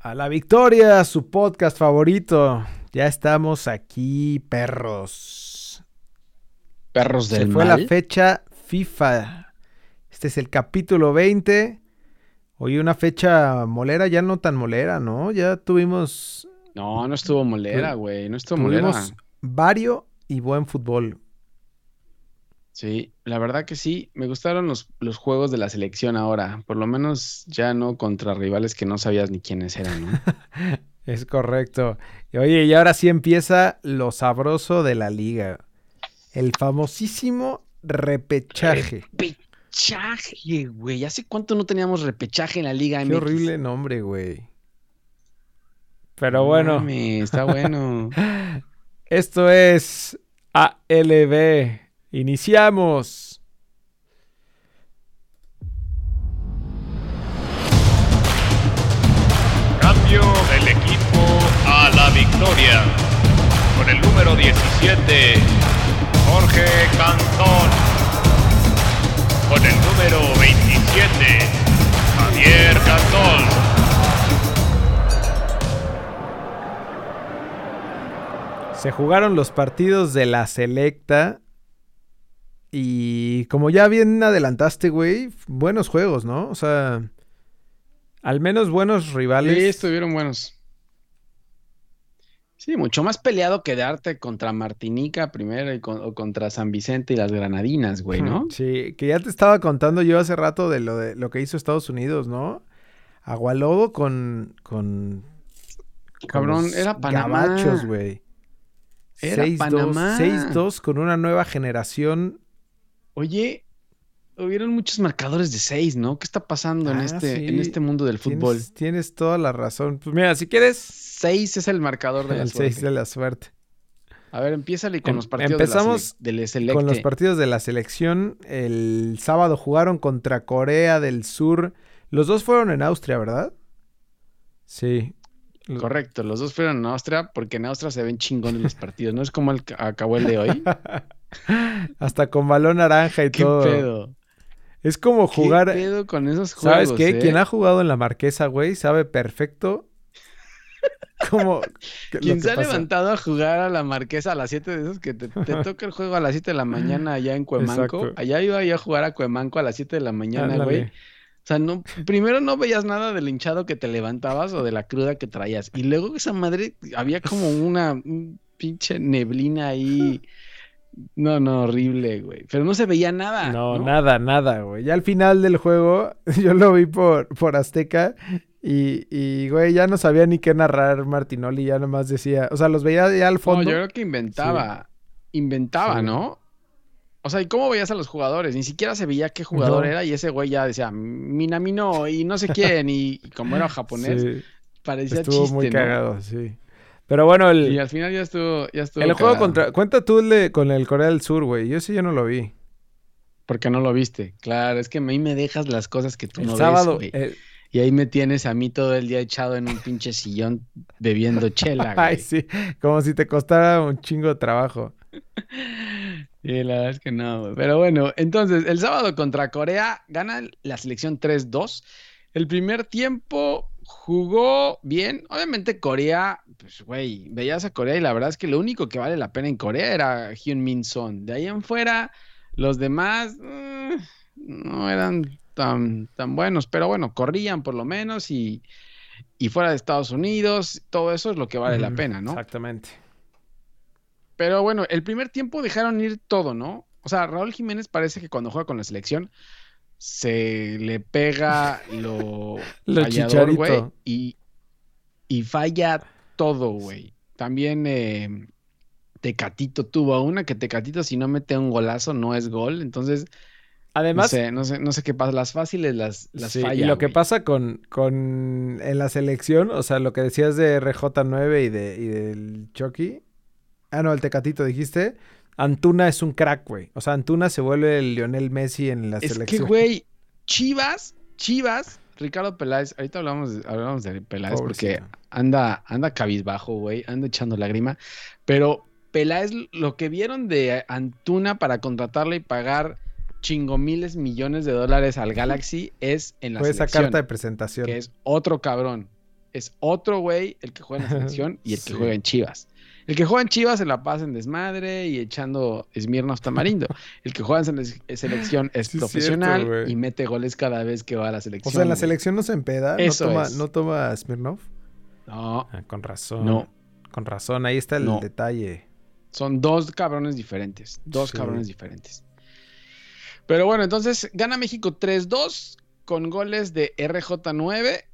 a la victoria, su podcast favorito. Ya estamos aquí, perros. Perros del Se fue la fecha FIFA. Este es el capítulo 20. Hoy una fecha molera, ya no tan molera, ¿no? Ya tuvimos. No, no estuvo molera, güey. No estuvo molera. Vario y buen fútbol. Sí, la verdad que sí. Me gustaron los, los juegos de la selección ahora. Por lo menos ya no contra rivales que no sabías ni quiénes eran, ¿no? es correcto. Oye, y ahora sí empieza lo sabroso de la liga. El famosísimo repechaje. Repechaje, güey. ¿Hace cuánto no teníamos repechaje en la liga Qué horrible nombre, güey. Pero bueno. Mami, está bueno. Esto es ALB. Iniciamos. Cambio del equipo a la victoria. Con el número 17, Jorge Cantón. Con el número 27, Javier Cantón. Se jugaron los partidos de la selecta. Y como ya bien adelantaste, güey, buenos juegos, ¿no? O sea, al menos buenos rivales. Sí, estuvieron buenos. Sí, mucho más peleado que darte contra Martinica primero y o contra San Vicente y las Granadinas, güey, ¿no? Sí, que ya te estaba contando yo hace rato de lo de lo que hizo Estados Unidos, ¿no? Agualodo con con cabrón, era Panamá. Güey. 6-2 con una nueva generación. Oye, hubieron muchos marcadores de 6, ¿no? ¿Qué está pasando en, Ah, este, sí. en este mundo del fútbol? Tienes, tienes toda la razón. Pues mira, si quieres, 6 es el marcador de la el suerte. 6 de la suerte. A ver, empiézale con Em- los partidos empezamos de la, sele- Con los partidos de la selección, el sábado jugaron contra Corea del Sur. Los dos fueron en Austria, ¿verdad? Sí. Correcto, los dos fueron en Austria porque en Austria se ven chingones los partidos. ¿No es como el, acabó el de hoy? Hasta con balón naranja y ¿Qué todo. pedo? Es como jugar. ¿Qué pedo con esos juegos? ¿Sabes qué? eh? Quien ha jugado en la marquesa, güey, sabe perfecto lo Quien se ha pasa. levantado a jugar a la marquesa a las 7 de esos que te, te toca el juego a las 7 de la mañana allá en Cuemanco. Exacto. Allá iba yo a jugar a Cuemanco a las 7 de la mañana, Ándale. güey. O sea, no, primero no veías nada del hinchado que te levantabas o de la cruda que traías. Y luego esa madre, había como una un pinche neblina ahí. No, no, horrible, güey. Pero no se veía nada. No, No, nada, nada, güey. Ya al final del juego, yo lo vi por, por Azteca y, y, güey, ya no sabía ni qué narrar Martinoli, ya nomás decía, o sea, los veía ya al No, fondo. yo creo que inventaba. Inventaba, Sí. ¿no? O sea, ¿y cómo veías a los jugadores? Ni siquiera se veía qué jugador No. era y ese güey ya decía Minamino y no sé quién y, y como era japonés, Sí, parecía estuvo chiste, muy ¿no? cagado, sí. Pero bueno, el, Y al final ya estuvo, ya estuvo el juego contra... Cuenta tú con el Corea del Sur, güey. Yo sí, yo no lo vi. Porque no lo viste. Claro, es que a mí me dejas las cosas que tú El no sábado... ves, güey. eh, Y ahí me tienes a mí todo el día echado en un pinche sillón bebiendo chela, güey. ay, sí, como si te costara un chingo de trabajo. Y la verdad es que no, güey. Pero bueno, entonces, el sábado contra Corea gana la selección 3-2. El primer tiempo jugó bien. Obviamente Corea, pues güey, veías a Corea y la verdad es que lo único que vale la pena en Corea era Hyun Min Son. De ahí en fuera, los demás eh, no eran tan, tan buenos, pero bueno, corrían por lo menos y, y fuera de Estados Unidos, todo eso es lo que vale la pena, ¿no? Exactamente. Pero bueno, el primer tiempo dejaron ir todo, ¿no? O sea, Raúl Jiménez parece que cuando juega con la selección se le pega lo, Lo fallador, güey, y, y falla todo, güey. También eh, Tecatito tuvo una que Tecatito si no mete un golazo no es gol, entonces Además, no sé, no sé, no sé qué pasa, las fáciles las, las Sí, falla, y lo que pasa con, con en la selección, o sea, lo que decías de RJ9 y, de, y del Chucky. Ah, no, el Tecatito dijiste. Antuna es un crack, güey. O sea, Antuna se vuelve el Lionel Messi en la Es que, selección. güey, Chivas, Chivas, Ricardo Peláez, ahorita hablamos, de- hablamos de Peláez porque anda, anda cabizbajo, güey, anda echando lágrima, pero Peláez, lo que vieron de Antuna para contratarle y pagar chingo miles millones de dolars al Galaxy es en la Fue esa carta de presentación. que es otro cabrón. es otro güey el que juega en la selección y el que juega en Chivas. El que juega en Chivas se la pasa en desmadre y echando Smirnoff tamarindo. El que juega en sele- selección es Sí, profesional cierto, y mete goles cada vez que va a la O selección. sea, en la güey. selección no se empeda, no toma, es. no toma Smirnoff. No, Ah, con razón. No. Con razón, ahí está el No. detalle. son dos cabrones diferentes. Dos Sí. cabrones diferentes. Pero bueno, entonces gana México 3-2 con goles de RJ9.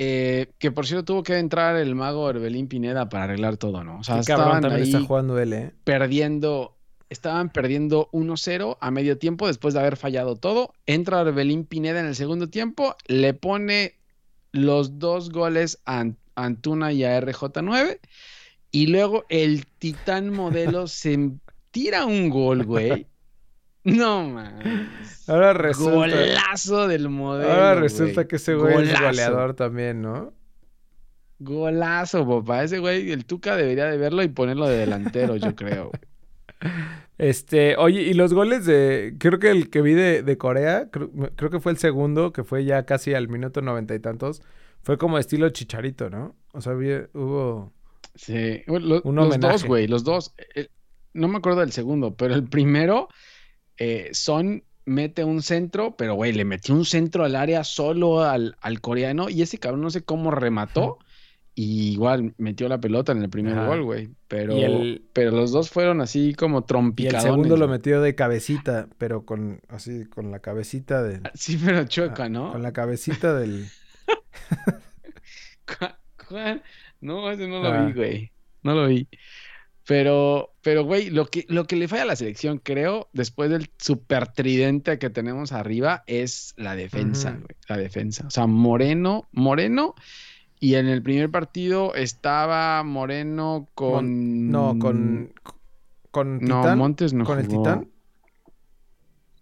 Eh, que por cierto tuvo que entrar el mago Orbelín Pineda para arreglar todo, ¿no? O sea, estaban ahí está jugando él, ¿eh? perdiendo, estaban perdiendo 1-0 a medio tiempo después de haber fallado todo. Entra Orbelín Pineda en el segundo tiempo, le pone los dos goles a Antuna y a RJ9 y luego el titán modelo se tira un gol, güey. No mames. Ahora resulta, Golazo del modelo. ahora resulta que ese güey es goleador también, ¿no? Golazo, papá. Ese güey, el Tuca debería de verlo y ponerlo de delantero, yo creo. Este, oye, y los goles de, creo que el que vi de, de Corea, creo, creo que fue el segundo, que fue ya casi al minuto noventa y tantos, fue como estilo chicharito, ¿no? O sea, hubo... Sí, lo- Un los dos, güey, los dos. El- no me acuerdo del segundo, pero el primero, eh, Son mete un centro, pero güey, le metió un centro al área solo al, al coreano y ese cabrón no sé cómo remató. Y igual metió la pelota en el primer Ajá. gol, güey. Pero, el- pero los dos fueron así como Y el trompicadones. segundo lo metió de cabecita, pero con, así, con la cabecita de... Sí, pero chueca, ¿no? Con la cabecita del... ¿Cuál- cuál? No, ese no lo Ah. vi, güey. No lo vi. Pero, pero, güey, lo que, lo que le falla a la selección, creo, después del super tridente que tenemos arriba, es la defensa, güey. La defensa. O sea, Moreno, Moreno, y en el primer partido estaba Moreno con. No, con... Con No, Titán. Montes no ¿Con el jugó. Titán?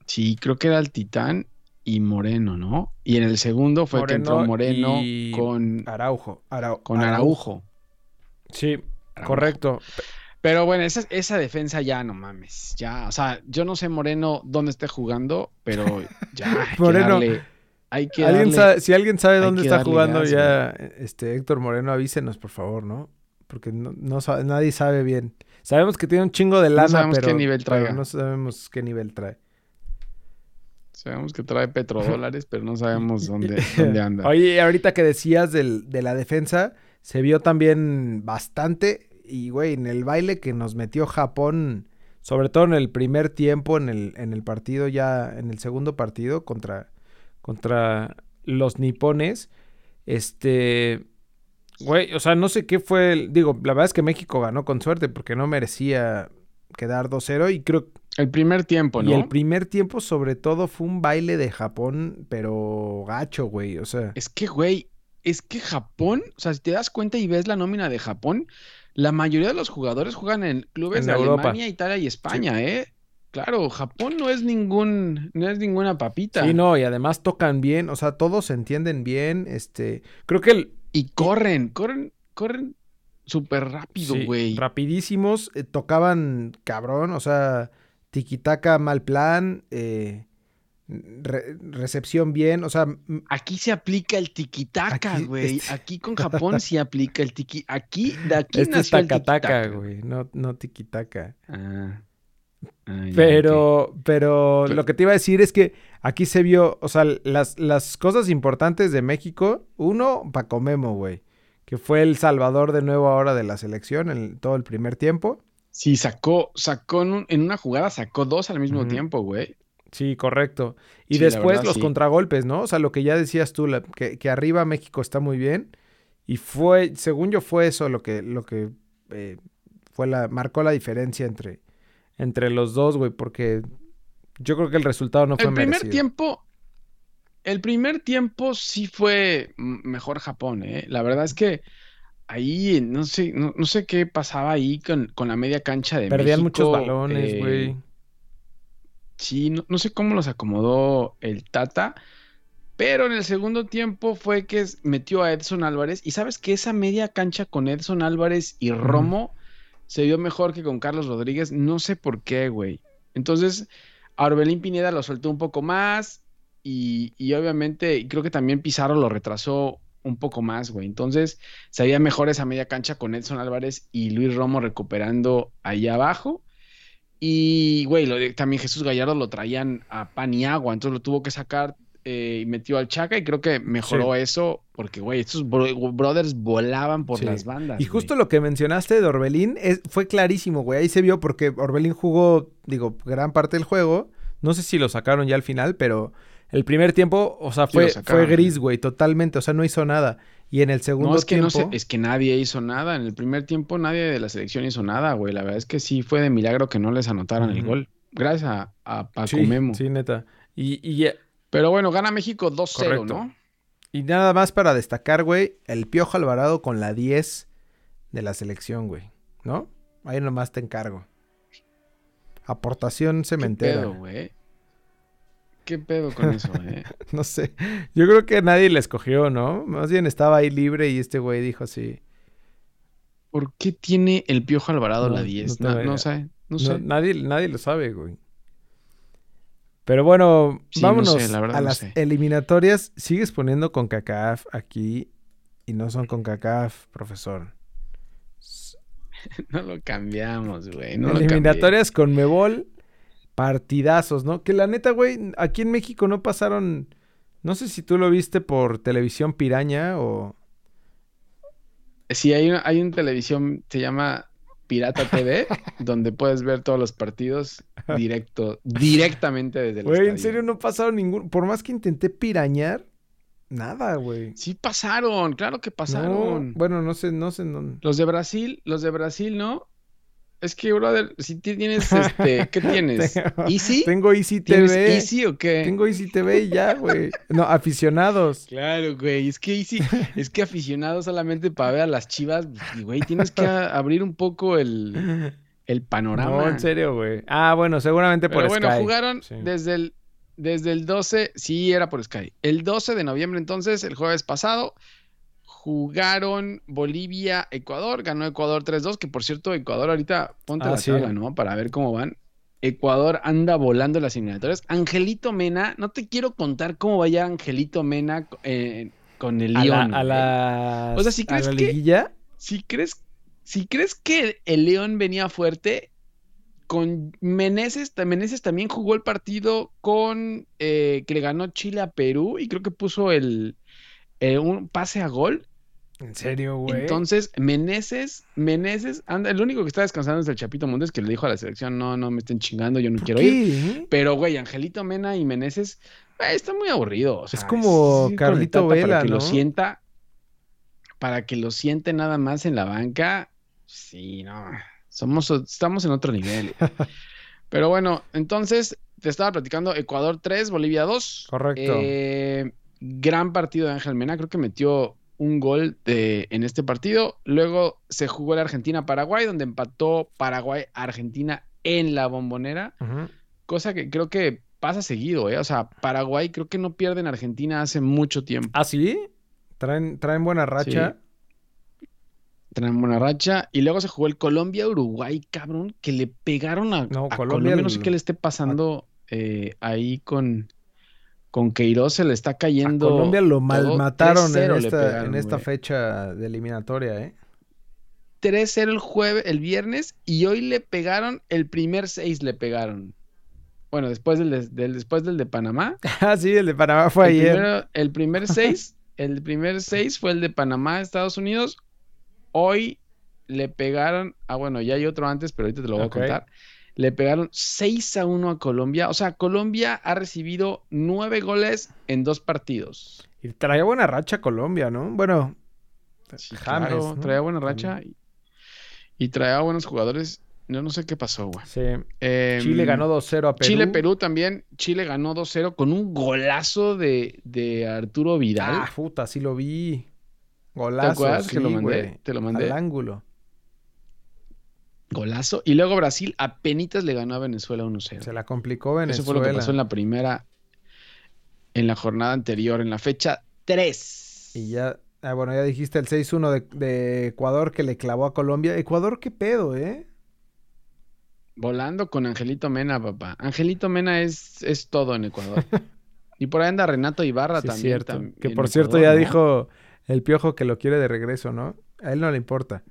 Sí, creo que era el Titán y Moreno, ¿no? Y en el segundo fue que entró Moreno y con, Araujo. Arau- con Araujo. Sí, Araujo. correcto. Pero bueno, esa, esa defensa ya no mames. Ya, o sea, yo no sé Moreno dónde esté jugando, pero ya hay que Moreno, darle- hay que ¿Alguien darle- sabe- si alguien sabe dónde está jugando gas, ya este Héctor Moreno, avísenos, por favor, ¿no? Porque no, no sabe- nadie sabe bien. Sabemos que tiene un chingo de lana, sabemos pero, qué nivel traiga. no sabemos qué nivel trae. Sabemos que trae petrodólares, pero no sabemos dónde, dónde anda. Oye, ahorita que decías del- de la defensa, se vio también bastante. Y, güey, en el baile que nos metió Japón, sobre todo en el primer tiempo, en el, en el partido ya, en el segundo partido contra, contra los nipones, este, güey, o sea, no sé qué fue, el- digo, la verdad es que México ganó con suerte porque no merecía quedar 2-0 y creo El primer tiempo, y ¿no? el primer tiempo sobre todo fue un baile de Japón, pero gacho, güey, o sea, Es que, güey, es que Japón, o sea, si te das cuenta y ves la nómina de Japón, la mayoría de los jugadores juegan en clubes En de Europa. Alemania, Italia y España, ¿eh? Claro, Japón no es ningún, no es ninguna papita. Sí, no, y además tocan bien, o sea, todos se entienden bien, este, creo que el, Y corren, corren, corren súper rápido, sí, güey. rapidísimos, eh, tocaban cabrón, o sea, tiquitaca mal plan, eh, re- recepción bien, o sea, Aquí se aplica el tiquitaca, Aquí, güey. este- Aquí con Japón sí aplica el tiqui. Aquí, de aquí este es nació el tacataca, güey, no, no tiquitaca. Ah. Ah. Pero, pero lo que te iba a decir es que aquí se vio, o sea, las, las cosas importantes de México, uno, Paco Memo, güey, que fue el salvador de nuevo ahora de la selección en todo el primer tiempo. Sí, sacó, sacó en, un- en una jugada, sacó dos al mismo tiempo, güey. Sí, correcto. Y Sí, después verdad, los sí. contragolpes, ¿no? O sea, lo que ya decías tú, la- que, que arriba México está muy bien. Y fue, según yo, fue eso lo que, lo que eh, fue la, marcó la diferencia entre, entre los dos, güey, porque yo creo que el resultado no fue El primer merecido. tiempo, el primer tiempo sí fue mejor Japón, ¿eh? La verdad es que ahí no sé, no, no sé qué pasaba ahí con, con la media cancha de Perdían muchos balones, eh, güey. Sí, no, no sé cómo los acomodó el Tata, pero en el segundo tiempo fue que metió a Edson Álvarez y sabes que esa media cancha con Edson Álvarez y Romo se vio mejor que con Carlos Rodríguez, no sé por qué, güey. Entonces, a Orbelín Pineda lo soltó un poco más y, y obviamente creo que también Pizarro lo retrasó un poco más, güey. Entonces, se veía mejor esa media cancha con Edson Álvarez y Luis Romo recuperando ahí abajo. Y, güey, lo también Jesús Gallardo lo traían a pan y agua, entonces lo tuvo que sacar eh, y metió al Chaca y creo que mejoró eso porque, güey, estos bro- brothers volaban por Sí. las bandas. Y justo lo que mencionaste de Orbelín es, fue clarísimo, güey. Ahí se vio porque Orbelín jugó, digo, gran parte del juego. No sé si lo sacaron ya al final, pero el primer tiempo, o sea, fue, fue gris, güey, totalmente. O sea, no hizo nada. Y en el segundo No, es que tiempo. no sé, es que nadie hizo nada. En el primer tiempo nadie de la selección hizo nada, güey. La verdad es que sí fue de milagro que no les anotaran el gol. Gracias a, a Paco sí, Memo. sí, neta. Y, y, Pero bueno, gana México 2-0, Correcto. ¿no? y nada más para destacar, güey, el Piojo Alvarado con la 10 de la selección, güey. ¿No? Ahí nomás te encargo. Aportación ¿Qué cementera. pedo, güey? ¿Qué pedo con eso, eh? No sé. Yo creo que nadie le escogió, ¿no? Más bien estaba ahí libre y este güey dijo así. ¿Por qué tiene el Piojo Alvarado No, la no 10? tengo No, no sé, no No, sé. nadie, nadie lo sabe, güey. Pero bueno, Sí, vámonos sé, la a las sé. eliminatorias. Sigues poniendo con CACAF aquí y no son con CACAF, profesor. No lo cambiamos, güey. No lo eliminatorias con Mebol, partidazos, ¿no? Que la neta, güey, aquí en México no pasaron. No sé si tú lo viste por televisión piraña o. Sí, hay una, hay una televisión, se llama Pirata TV, donde puedes ver todos los partidos directo, directamente desde el Güey, en serio no pasaron ningún. Por más que intenté pirañar, nada, güey. Sí pasaron, claro que pasaron. No, bueno, no sé, no sé. No... Los de Brasil, los de Brasil, ¿no? Es que, brother, si ti- tienes, este, ¿qué tienes? Tengo- ¿Easy? Tengo Easy ¿Tienes TV. Easy o qué? Tengo Easy TV y ya, güey. No, aficionados. Claro, güey, es que Easy, es que aficionado solamente para ver a las chivas, güey, tienes que abrir un poco el, el panorama. No, en serio, güey. Ah, bueno, seguramente por Pero bueno, Sky. jugaron Sí. desde el, desde el 12, sí, era por Sky. El 12 de noviembre, entonces, el jueves pasado, jugaron Bolivia, Ecuador, ganó Ecuador 3-2, que por cierto, Ecuador ahorita, ponte Ah, la sí. tabla, ¿no? Para ver cómo van. Ecuador anda volando las eliminatorias. Angelito Mena, no te quiero contar cómo vaya Angelito Mena eh, con el León. a güey. la, O sea, si crees que-. Si crees, si crees que el León venía fuerte, con Meneses, Meneses también jugó el partido con eh, que le ganó Chile a Perú y creo que puso el eh, un pase a gol. En serio, güey. Entonces, Meneses, Meneses, anda, el único que está descansando es el Chapito Montes que le dijo a la selección, no, no me estén chingando, yo no ¿Por quiero ir. Pero, güey, Angelito Mena y Meneses, eh, está muy aburrido. o Es como Carlito Vela, Para que ¿no? lo sienta, para que lo siente nada más en la banca. Sí, no. Somos, estamos en otro nivel. Pero bueno, entonces te estaba platicando Ecuador 3, Bolivia 2. Correcto. Eh, gran partido de Ángel Mena, creo que metió un gol de- en este partido. Luego se jugó el Argentina-Paraguay, donde empató Paraguay-Argentina en la bombonera cosa que creo que pasa seguido, ¿eh? O sea, Paraguay creo que no pierde en Argentina hace mucho tiempo. ¿Ah, sí? ¿Traen, traen buena racha? Traen buena racha. Y luego se jugó el Colombia-Uruguay, cabrón, que le pegaron a, No, a Colombia Colombia. No sé qué le esté pasando eh, ahí con, con Queiroz, se le está A cayendo. Colombia lo malmataron 3-0 en esta, pegaron, en esta güey. fecha de eliminatoria, ¿eh? 3-0 el jueves, el viernes, y hoy le pegaron, el primer 6 le pegaron. Bueno, después del, de- del- después del de Panamá. Ah, sí, el de Panamá fue el ayer. primero- el primer 6, el primer 6 fue el de Panamá, Estados Unidos. Hoy le pegaron, ah bueno, ya hay otro antes, pero ahorita te lo voy a contar. Le pegaron 6 a 1 a Colombia. O sea, Colombia ha recibido 9 goles en dos partidos. Y traía buena racha Colombia, ¿no? Bueno, Sí, James, claro, ¿no? traía buena racha y, y traía buenos jugadores. No, no sé qué pasó, güey. Sí. Em, Chile ganó 2-0 a Perú. Chile-Perú también. Chile ganó 2-0 con un golazo de, de Arturo Vidal. Ah, puta, sí lo vi. ¿Te Golazo, acuerdas sí, que lo mandé? güey. Te lo mandé. Al ángulo. Golazo. Y luego Brasil apenitas le ganó a Venezuela 1-0. Se la complicó Venezuela. Eso fue lo que pasó en la primera, en la jornada anterior, en la fecha 3. Y ya, ah, bueno, ya dijiste el 6-1 de, de Ecuador que le clavó a Colombia. Ecuador, qué pedo, ¿eh? Volando con Angelito Mena, papá. Angelito Mena es, es todo en Ecuador. y por ahí anda Renato Ibarra Sí, también. cierto. tam- que por cierto Ecuador, ya ¿no? dijo el piojo que lo quiere de regreso, ¿no? A él no le importa.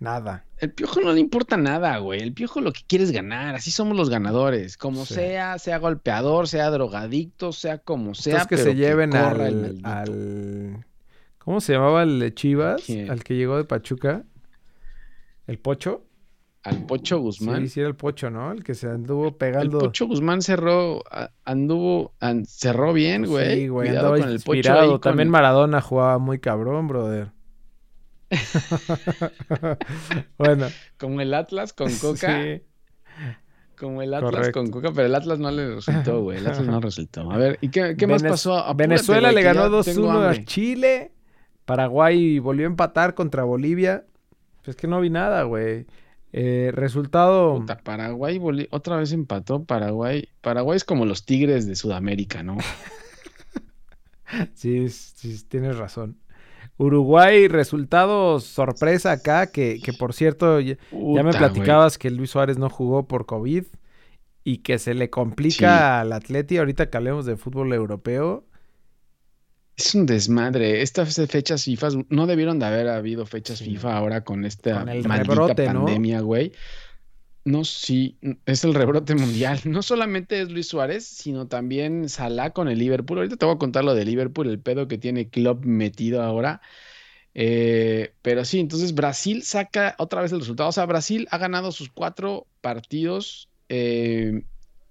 Nada. El piojo no le importa nada, güey. El piojo lo que quiere es ganar. Así somos los ganadores. Como Sí. sea, sea golpeador, sea drogadicto, sea como sea. Entonces que pero se lleven el al, al- ¿Cómo se llamaba el de Chivas? ¿Quién? Al que llegó de Pachuca. ¿El Pocho? Al Pocho Guzmán. Sí, sí era el Pocho, ¿no? El que se anduvo el pegando. Pocho Guzmán cerró, anduvo, an- cerró bien, güey. Sí, güey, Cuidado andaba con el Pocho inspirado. con- También Maradona jugaba muy cabrón, brother. bueno, como el Atlas con Coca. sí. Como el Atlas Correcto. con Coca, pero el Atlas no le resultó, güey. El Atlas no resultó. A ver, ¿y qué, qué más pasó? Apúrate, Venezuela le ganó tengo 2-1 a. Chile. Paraguay volvió a empatar contra Bolivia. Pues que no vi nada, güey. Eh, resultado. Puta, Paraguay otra vez empató Paraguay. Paraguay es como los Tigres de Sudamérica, ¿no? Sí, sí, tienes razón. Uruguay, resultado sorpresa acá, que, que por cierto, ya, ya me platicabas que Luis Suárez no jugó por COVID y que se le complica Sí. al Atleti ahorita que hablemos de fútbol europeo. Es un desmadre. Estas fechas FIFA no debieron de haber habido fechas Sí. FIFA ahora con esta Con el maldita rebrote, ¿no? pandemia, güey. No, sí, es el rebrote mundial. No solamente es Luis Suárez, sino también Salah con el Liverpool. Ahorita te voy a contar lo de Liverpool, el pedo que tiene Klopp metido ahora. Eh, pero sí, entonces Brasil saca otra vez el resultado. O sea, Brasil ha ganado sus cuatro partidos eh,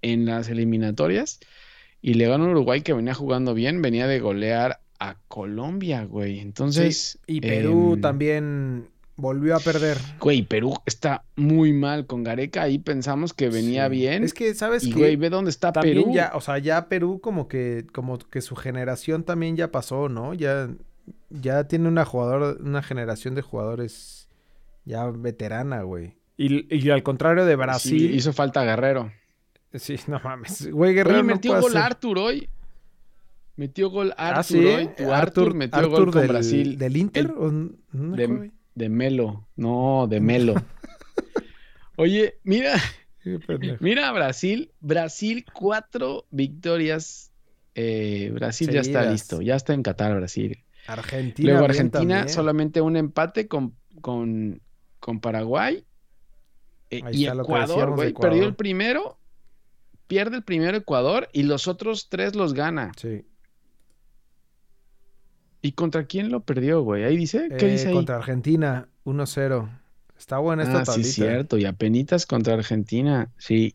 en las eliminatorias y le ganó a Uruguay que venía jugando bien, venía de golear a Colombia, güey. Entonces, Y Perú em, también volvió a perder. Güey, Perú está muy mal con Gareca. Ahí pensamos que venía Sí. bien. Es que, ¿sabes y qué? güey, ve dónde está También Perú. ya, o sea, ya Perú como que, como que su generación también ya pasó, ¿no? Ya, ya tiene una jugador, una generación de jugadores ya veterana, güey. Y, y al contrario de Sí, Brasil. hizo falta Guerrero. Sí, no mames. Güey, Guerrero Oye, metió gol hacer- Arthur hoy. Metió gol Arthur Ah, sí. hoy. Tu Arthur, metió Arthur gol con del, Brasil. ¿Del Inter? El- ¿O no de-? De Melo. No, de Melo. Oye, mira, mira a Brasil. Brasil, cuatro victorias. Eh, Brasil ya está listo. Ya está en Qatar, Brasil. Argentina. Luego Argentina, también. solamente un empate con, con, con Paraguay. Eh, y Ecuador, güey, Ecuador. perdió el primero, pierde el primero Ecuador y los otros tres los gana. Sí. ¿Y contra quién lo perdió, güey? Ahí dice, ¿qué Eh, dice ahí? Contra Argentina, 1-0. Está buena esta ah, sí, tablita. cierto, y apenitas contra Argentina, sí.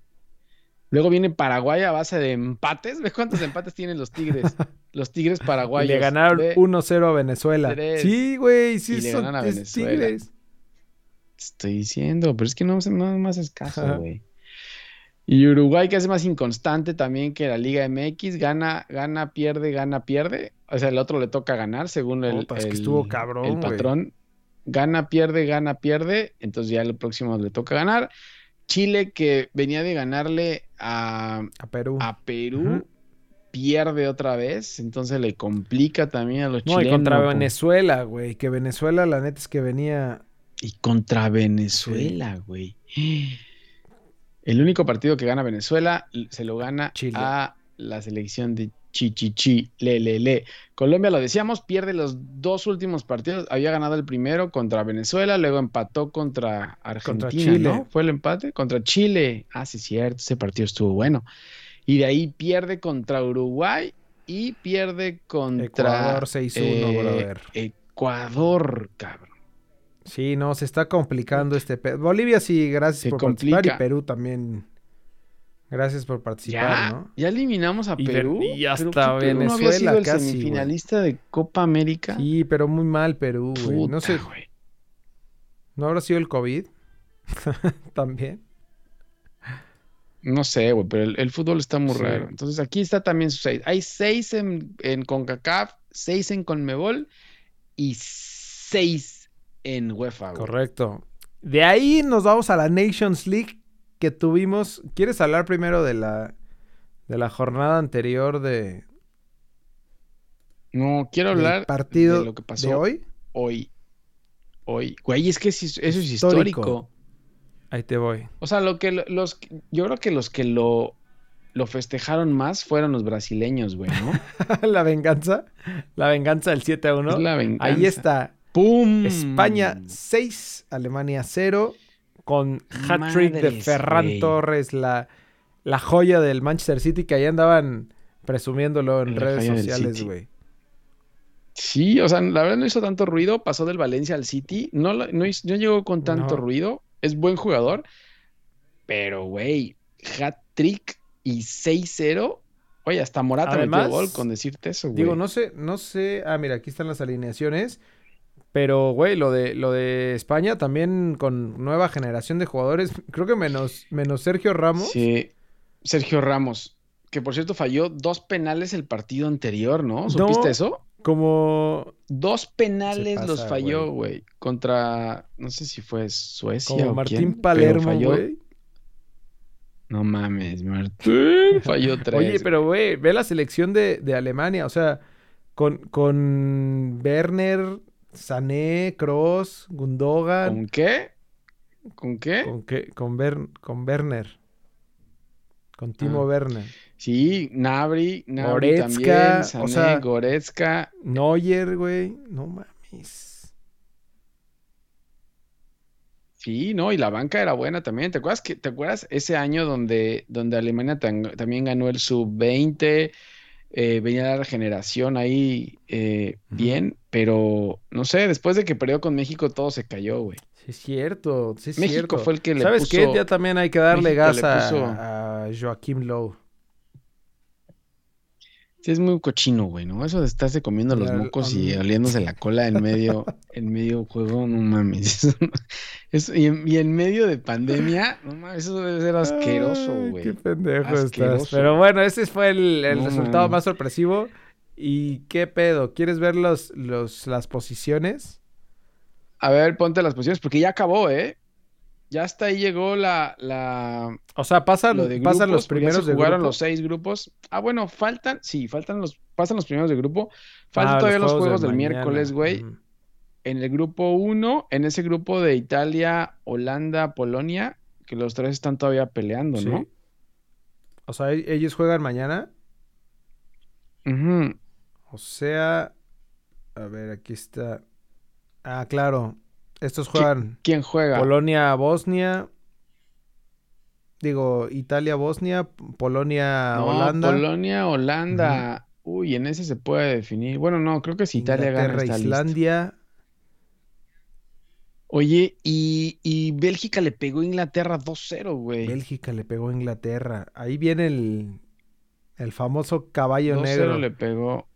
Luego viene Paraguay a base de empates. ¿Ves cuántos empates tienen los Tigres? Los Tigres paraguayos. le ganaron Ve, 1-0 a Venezuela. Sí, güey, sí Y le son ganan a es Venezuela. Tigres. Estoy diciendo, pero es que no, no haces Ajá. caso, güey. Y Uruguay, que es más inconstante también que la Liga MX, gana, gana, pierde, gana, pierde. O sea, el otro le toca ganar según el, Puta, es que el- estuvo cabrón, el güey. patrón. Gana, pierde, gana, pierde. Entonces ya el próximo le toca ganar. Chile, que venía de ganarle a, A Perú. a Perú, pierde otra vez. Entonces le complica también a los no, y chilenos. contra. Venezuela, güey. Que Venezuela, la neta es que venía. Y contra Venezuela, güey. El único partido que gana Venezuela se lo gana Chile. a la selección de Chichichi, le, le, le. Colombia, lo decíamos, pierde los dos últimos partidos. Había ganado el primero contra Venezuela, luego empató contra Argentina, Chile. ¿no? ¿Fue el empate? Contra Chile. Ah, sí, cierto, ese partido estuvo bueno. Y de ahí pierde contra Uruguay y pierde contra Ecuador 6-1, eh. Ecuador, cabrón. Sí, no, se está complicando este pedo. Bolivia sí, gracias Se por participar. Y Perú también. Gracias por participar, Ya, ¿no? ya eliminamos a Y Perú. Y hasta Pero ¿qué Perú no había Venezuela sido el casi, semifinalista de Copa América. Sí, pero muy mal Perú, güey. No sé, güey. ¿no habrá sido el COVID? también. No sé, güey, pero el, el fútbol está muy Sí. raro. Entonces aquí está también su seis. Hay seis en, en CONCACAF, seis en CONMEBOL y seis en UEFA, güey. Correcto. De ahí nos vamos a la Nations League que tuvimos. ¿Quieres hablar primero de la de la jornada anterior de No, quiero hablar partido de lo que pasó de hoy? hoy. Hoy. Güey, es que eso es Histórico. histórico. Ahí te voy. O sea, lo que lo- los yo creo que los que lo lo festejaron más fueron los brasileños, güey, ¿no? la venganza. La venganza del 7 a 1. Es la venganza. Ahí está. ¡Pum! España 6, Alemania 0. Con hat-trick de Ferran. Torres, la, la joya del Manchester City, que ahí andaban presumiéndolo en La redes sociales, güey. Sí, o sea, la verdad no hizo tanto ruido, pasó del Valencia al City, no, no, hizo- no llegó con tanto No. ruido, es buen jugador, pero güey, hat-trick y 6-0, oye, hasta Morata metió Además, gol con decirte eso, güey. Digo, no sé, no sé. Ah, mira, aquí están las alineaciones. Pero, güey, lo de, lo de España también con nueva generación de jugadores. Creo que menos, menos Sergio Ramos. Sí, Sergio Ramos, que por cierto falló dos penales el partido anterior, ¿no? ¿Supiste No. eso? Como, Dos penales los falló, güey, contra, no sé si fue Suecia como o Martín quién, Palermo, falló- güey. No mames, Martín falló tres. Oye, pero, güey, ve la selección de, de Alemania. O sea, con, con Werner, Sané, Kroos, Gundogan. ¿Con qué? ¿Con qué? ¿Con qué? Con, con Werner. Con Timo Ah. Werner. Sí, Nabri, Nabri Goretzka, también, Sané, o sea- Goretzka. Neuer, güey. No mames. Sí, no, y la banca era buena también. ¿Te acuerdas que, te acuerdas ese año donde, donde Alemania tan- también ganó el sub-20? Eh, venía la generación ahí eh, bien, pero no sé, después de que perdió con México todo se cayó, güey. Sí, es cierto. Sí, es México cierto. fue el que le ¿Sabes puso- qué? Ya también hay que darle México gas a, puso- a Joaquim Lowe. Sí, es muy cochino, güey, ¿no? Eso de estarse comiendo los mocos y oliéndose la cola en medio, en medio juego, no mames. Eso no- eso- y, en, y en medio de pandemia, no mames, eso debe ser asqueroso, güey. Qué pendejo estás. Pero bueno, ese fue el, el No resultado más sorpresivo. ¿Y qué pedo? ¿Quieres ver los, los, las posiciones? A ver, ponte las posiciones, porque ya acabó, ¿eh? Ya hasta ahí llegó la, la, O sea, pasan, lo de pasan grupos, los porque ya primeros se de jugaron grupo. los seis grupos. Ah, bueno, faltan, sí, faltan los, pasan los primeros de grupo. Faltan Ah, todavía los juegos de del mañana. miércoles, güey. En el grupo 1, en ese grupo de Italia, Holanda, Polonia, que los tres están todavía peleando, Sí. ¿no? O sea, e- ellos juegan mañana. Ujú. O sea, a ver, aquí está. Ah, claro. Estos ¿Qui- juegan ¿Quién juega? Polonia-Bosnia. Digo, Italia-Bosnia, Polonia, No, Holanda, Polonia, Holanda. Uy, en ese se puede definir. Bueno, no, creo que si Italia gana Inglaterra, listo. Islandia. Oye, y, y Bélgica le pegó a Inglaterra 2-0, güey. Bélgica le pegó a Inglaterra. Ahí viene el, el famoso caballo 2-0 negro. le pegó.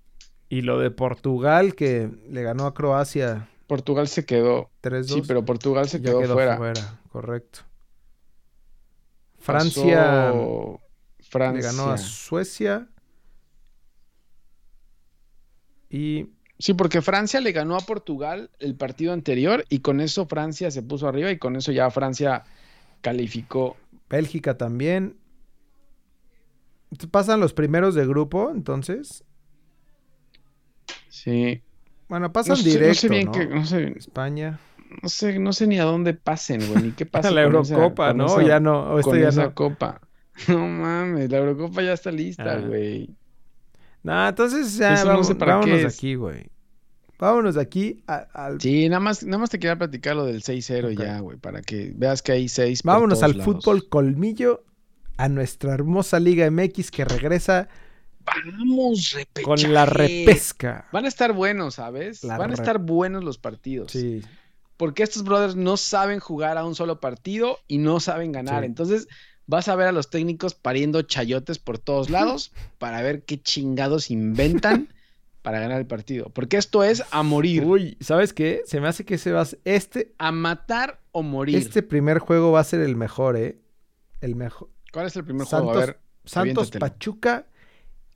Y lo de Portugal que le ganó a Croacia Portugal se quedó. 3-2. Sí, pero Portugal se ya quedó, fuera. correcto. Francia Pasó le Francia. ganó a Suecia. Y Sí, porque Francia le ganó a Portugal el partido anterior y con eso Francia se puso arriba y con eso ya Francia calificó. Bélgica también. Pasan los primeros de grupo, entonces. Sí. Bueno, pasan No sé, no directo, sé bien ¿no? qué, no sé, España. no sé, no sé ni a dónde pasen, güey, ni qué pasa la Eurocopa, ¿no? esa- ya no, o con ya esa no. copa. No mames, la Eurocopa ya está lista, Ah. güey. Nah, entonces ya Eso no vamos- sé para qué vámonos de es. aquí, güey. Vámonos de aquí a- al Sí, nada más, nada más te quería platicar lo del 6-0 Ok. ya, güey, para que veas que hay 6 por Vámonos al lados. fútbol colmillo, a nuestra hermosa Liga MX que regresa Vamos, repechaje. con la repesca. Van a estar buenos, ¿sabes? La Van a estar buenos los partidos. Sí, Porque estos brothers no saben jugar a un solo partido y no saben ganar. Sí. Entonces, vas a ver a los técnicos pariendo chayotes por todos lados para ver qué chingados inventan para ganar el partido. Porque esto es a morir. Uy, ¿sabes qué? Se me hace que ese va este A matar o morir. este primer juego va a ser el mejor, ¿eh? El mejor. ¿Cuál es el primer Santos, juego? A ver, Santos aviéntatelo. Pachuca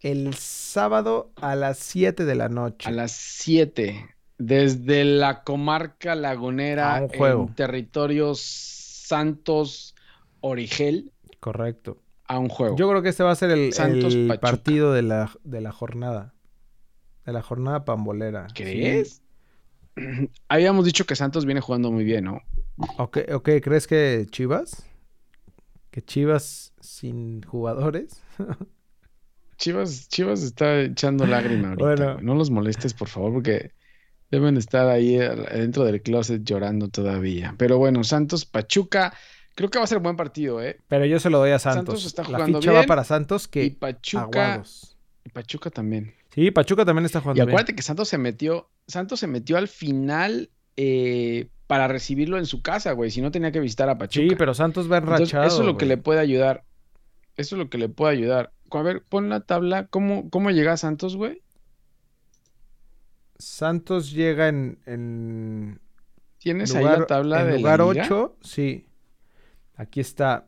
el sábado a las 7 de la noche. a las 7. Desde la comarca lagunera A un juego. en territorios Santos Origel Correcto. a un juego. Yo creo que este va a ser el, Santos el Pachuca. partido de la, de la jornada. De la jornada pambolera. ¿Crees? Habíamos dicho que Santos viene jugando muy bien, ¿no? Sí. Ok, ok, ¿crees que Chivas? Que Chivas sin jugadores. Chivas, Chivas está echando lágrima ahorita. Bueno. No los molestes, por favor, porque deben estar ahí dentro del closet llorando todavía. Pero bueno, Santos Pachuca, creo que va a ser buen partido, ¿eh? Pero yo se lo doy a Santos. Santos está La jugando ficha va bien para Santos Y que Pachuca, aguados. y Pachuca también. Sí, Pachuca también está Y jugando bien. acuérdate que Santos se metió, Santos se metió al final eh, para recibirlo en su casa, güey. Si no tenía que visitar a Pachuca. Sí, pero Santos va Entonces, enrachado. eso es lo que le puede ayudar. Eso es lo que le puede ayudar. A ver, pon la tabla. ¿Cómo, cómo llega Santos, güey? Santos llega en, en ¿Tienes ahí lugar, la tabla en de lugar la liga? 8. Sí. Aquí está.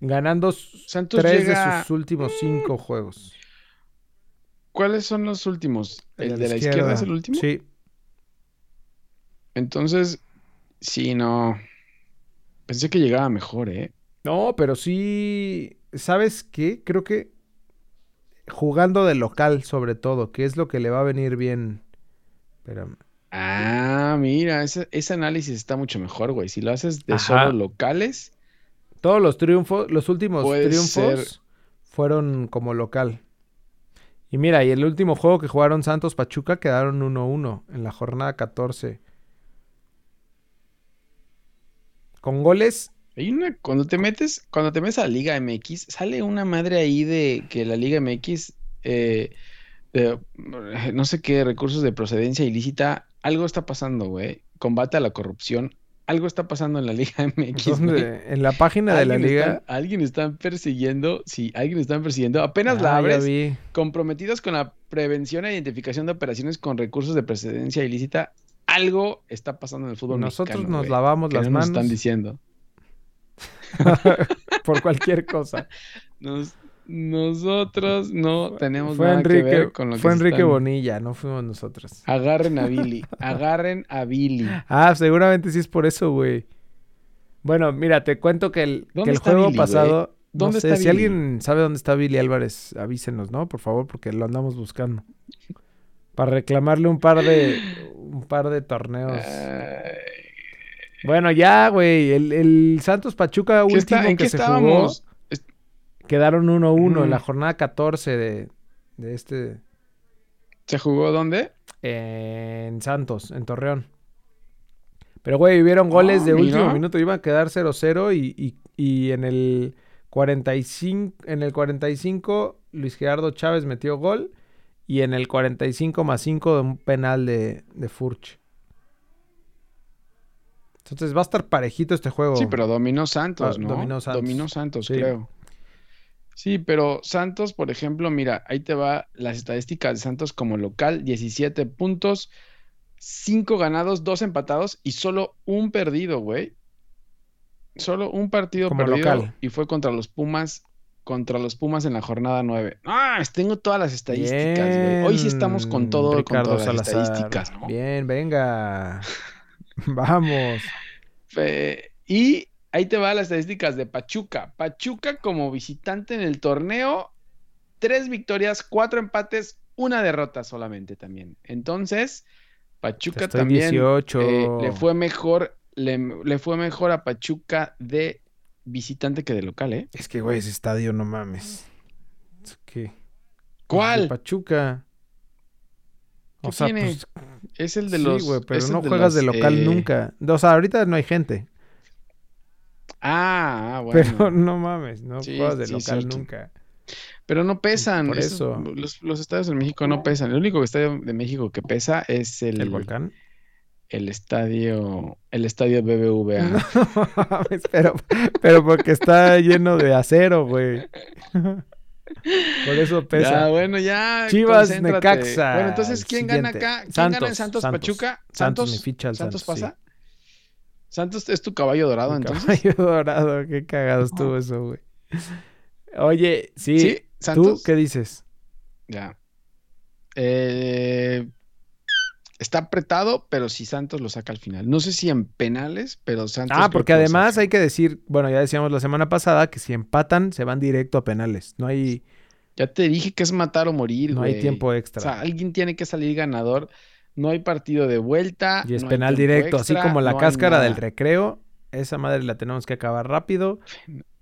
Ganando Santos tres llega- de sus últimos cinco juegos. ¿Cuáles son los últimos? ¿El de la izquierda es el último? Sí. Entonces, sí, no. Pensé que llegaba mejor, ¿eh? No, pero sí. ¿Sabes qué? Creo que jugando de local, sobre todo, que es lo que le va a venir bien. Espérame. Ah, mira, ese, ese análisis está mucho mejor, güey. Si lo haces de Ajá. solo locales, Todos los triunfos, los últimos triunfos ser. fueron como local. Y mira, y el último juego que jugaron Santos Pachuca quedaron 1-1 en la jornada 14. Con goles, hay una, cuando te metes, cuando te metes a la Liga MX, sale una madre ahí de que la Liga MX, eh, eh, no sé qué, recursos de procedencia ilícita, algo está pasando, güey. Combate a la corrupción, algo está pasando en la Liga MX, ¿dónde? en la página de la liga. está- alguien están persiguiendo, sí, alguien están persiguiendo. Apenas la Ah, abres, vi. comprometidos con la prevención e identificación de operaciones con recursos de precedencia ilícita, algo está pasando en el fútbol Nosotros mexicano, nos lavamos las no nos manos están diciendo. por cualquier cosa. Nos- nosotros no tenemos Fue nada que Enrique, ver con lo que fue Enrique están- Bonilla, no fuimos nosotros. Agarren a Billy, agarren a Billy. Ah, seguramente sí es por eso, güey. Bueno, mira, te cuento que el, que ¿Dónde el está juego Billy, pasado. ¿Dónde no sé, está si Billy? alguien sabe dónde está Billy Álvarez, avísenos, ¿no? Por favor, porque lo andamos buscando. Para reclamarle un par de un par de torneos. Bueno, ya, güey. El, el Santos Pachuca ¿qué está- último ¿En que qué se estábamos? jugó quedaron 1-1 en la jornada 14 de, de este ¿Se jugó dónde? en Santos, en Torreón. Pero, güey, vieron goles Ah, de último mira. minuto. Iban a quedar 0-0 y, y- y en el 45, en el 45 Luis Gerardo Chávez metió gol y en el 45 más 5 de un penal de, de Furch. Entonces va a estar parejito este juego. Sí, pero dominó Santos, Ah, ¿no? dominó Santos. Dominó Santos, Sí. creo. Sí, pero Santos, por ejemplo, mira, ahí te va las estadísticas de Santos como local, 17 puntos, 5 ganados, 2 empatados y solo un perdido, güey. Solo un partido Como perdido local. y fue contra los Pumas, contra los Pumas en la jornada 9. Ah, tengo todas las estadísticas, güey. Hoy sí estamos con todo, con Ricardo todas las Salazar. estadísticas, ¿no? Bien, venga. Vamos. Eh, y ahí te va las estadísticas de Pachuca. Pachuca como visitante en el torneo, tres victorias, cuatro empates, una derrota solamente también. Entonces, Pachuca también 18. eh, le fue mejor, le, le fue mejor a Pachuca de visitante que de local, ¿eh? Es que, güey, ese estadio, no mames. Es que- ¿Cuál? Pachuca. ¿Qué O sea, tiene? pues, Es el de sí, los. güey, pero no de juegas de local eh, nunca. O sea, ahorita no hay gente. Ah, ah, bueno. Pero no mames, no Sí, juegas de sí, local cierto. nunca. Pero no pesan. Por esos- eso. Los, los estadios de México no pesan. El único estadio de México que pesa es el, El volcán. el estadio, el estadio BBVA. No mames, pero, pero porque está lleno de acero, güey. Por eso pesa. Ya, bueno, ya. Chivas, concéntrate. Necaxa, Bueno, entonces, ¿quién gana acá? ¿Quién gana en Santos, Santos, Santos. Pachuca? Santos, ¿Santos? mi ficha al ¿Santos Santos, sí. pasa? ¿Santos es tu caballo dorado, entonces? Caballo dorado, qué cagado estuvo eso, güey. Oye, sí, Sí, ¿tú Santos. qué dices? Ya. Eh, está apretado, pero si Santos lo saca al final. No sé si en penales, pero Santos. Ah, porque además hay que decir, bueno, ya decíamos la semana pasada que si empatan se van directo a penales. No hay, Ya te dije que es matar o morir, no hay tiempo O extra. sea, alguien tiene que salir ganador no hay partido de vuelta. Y es no penal directo, así como la no cáscara del recreo. Esa madre la tenemos que acabar rápido.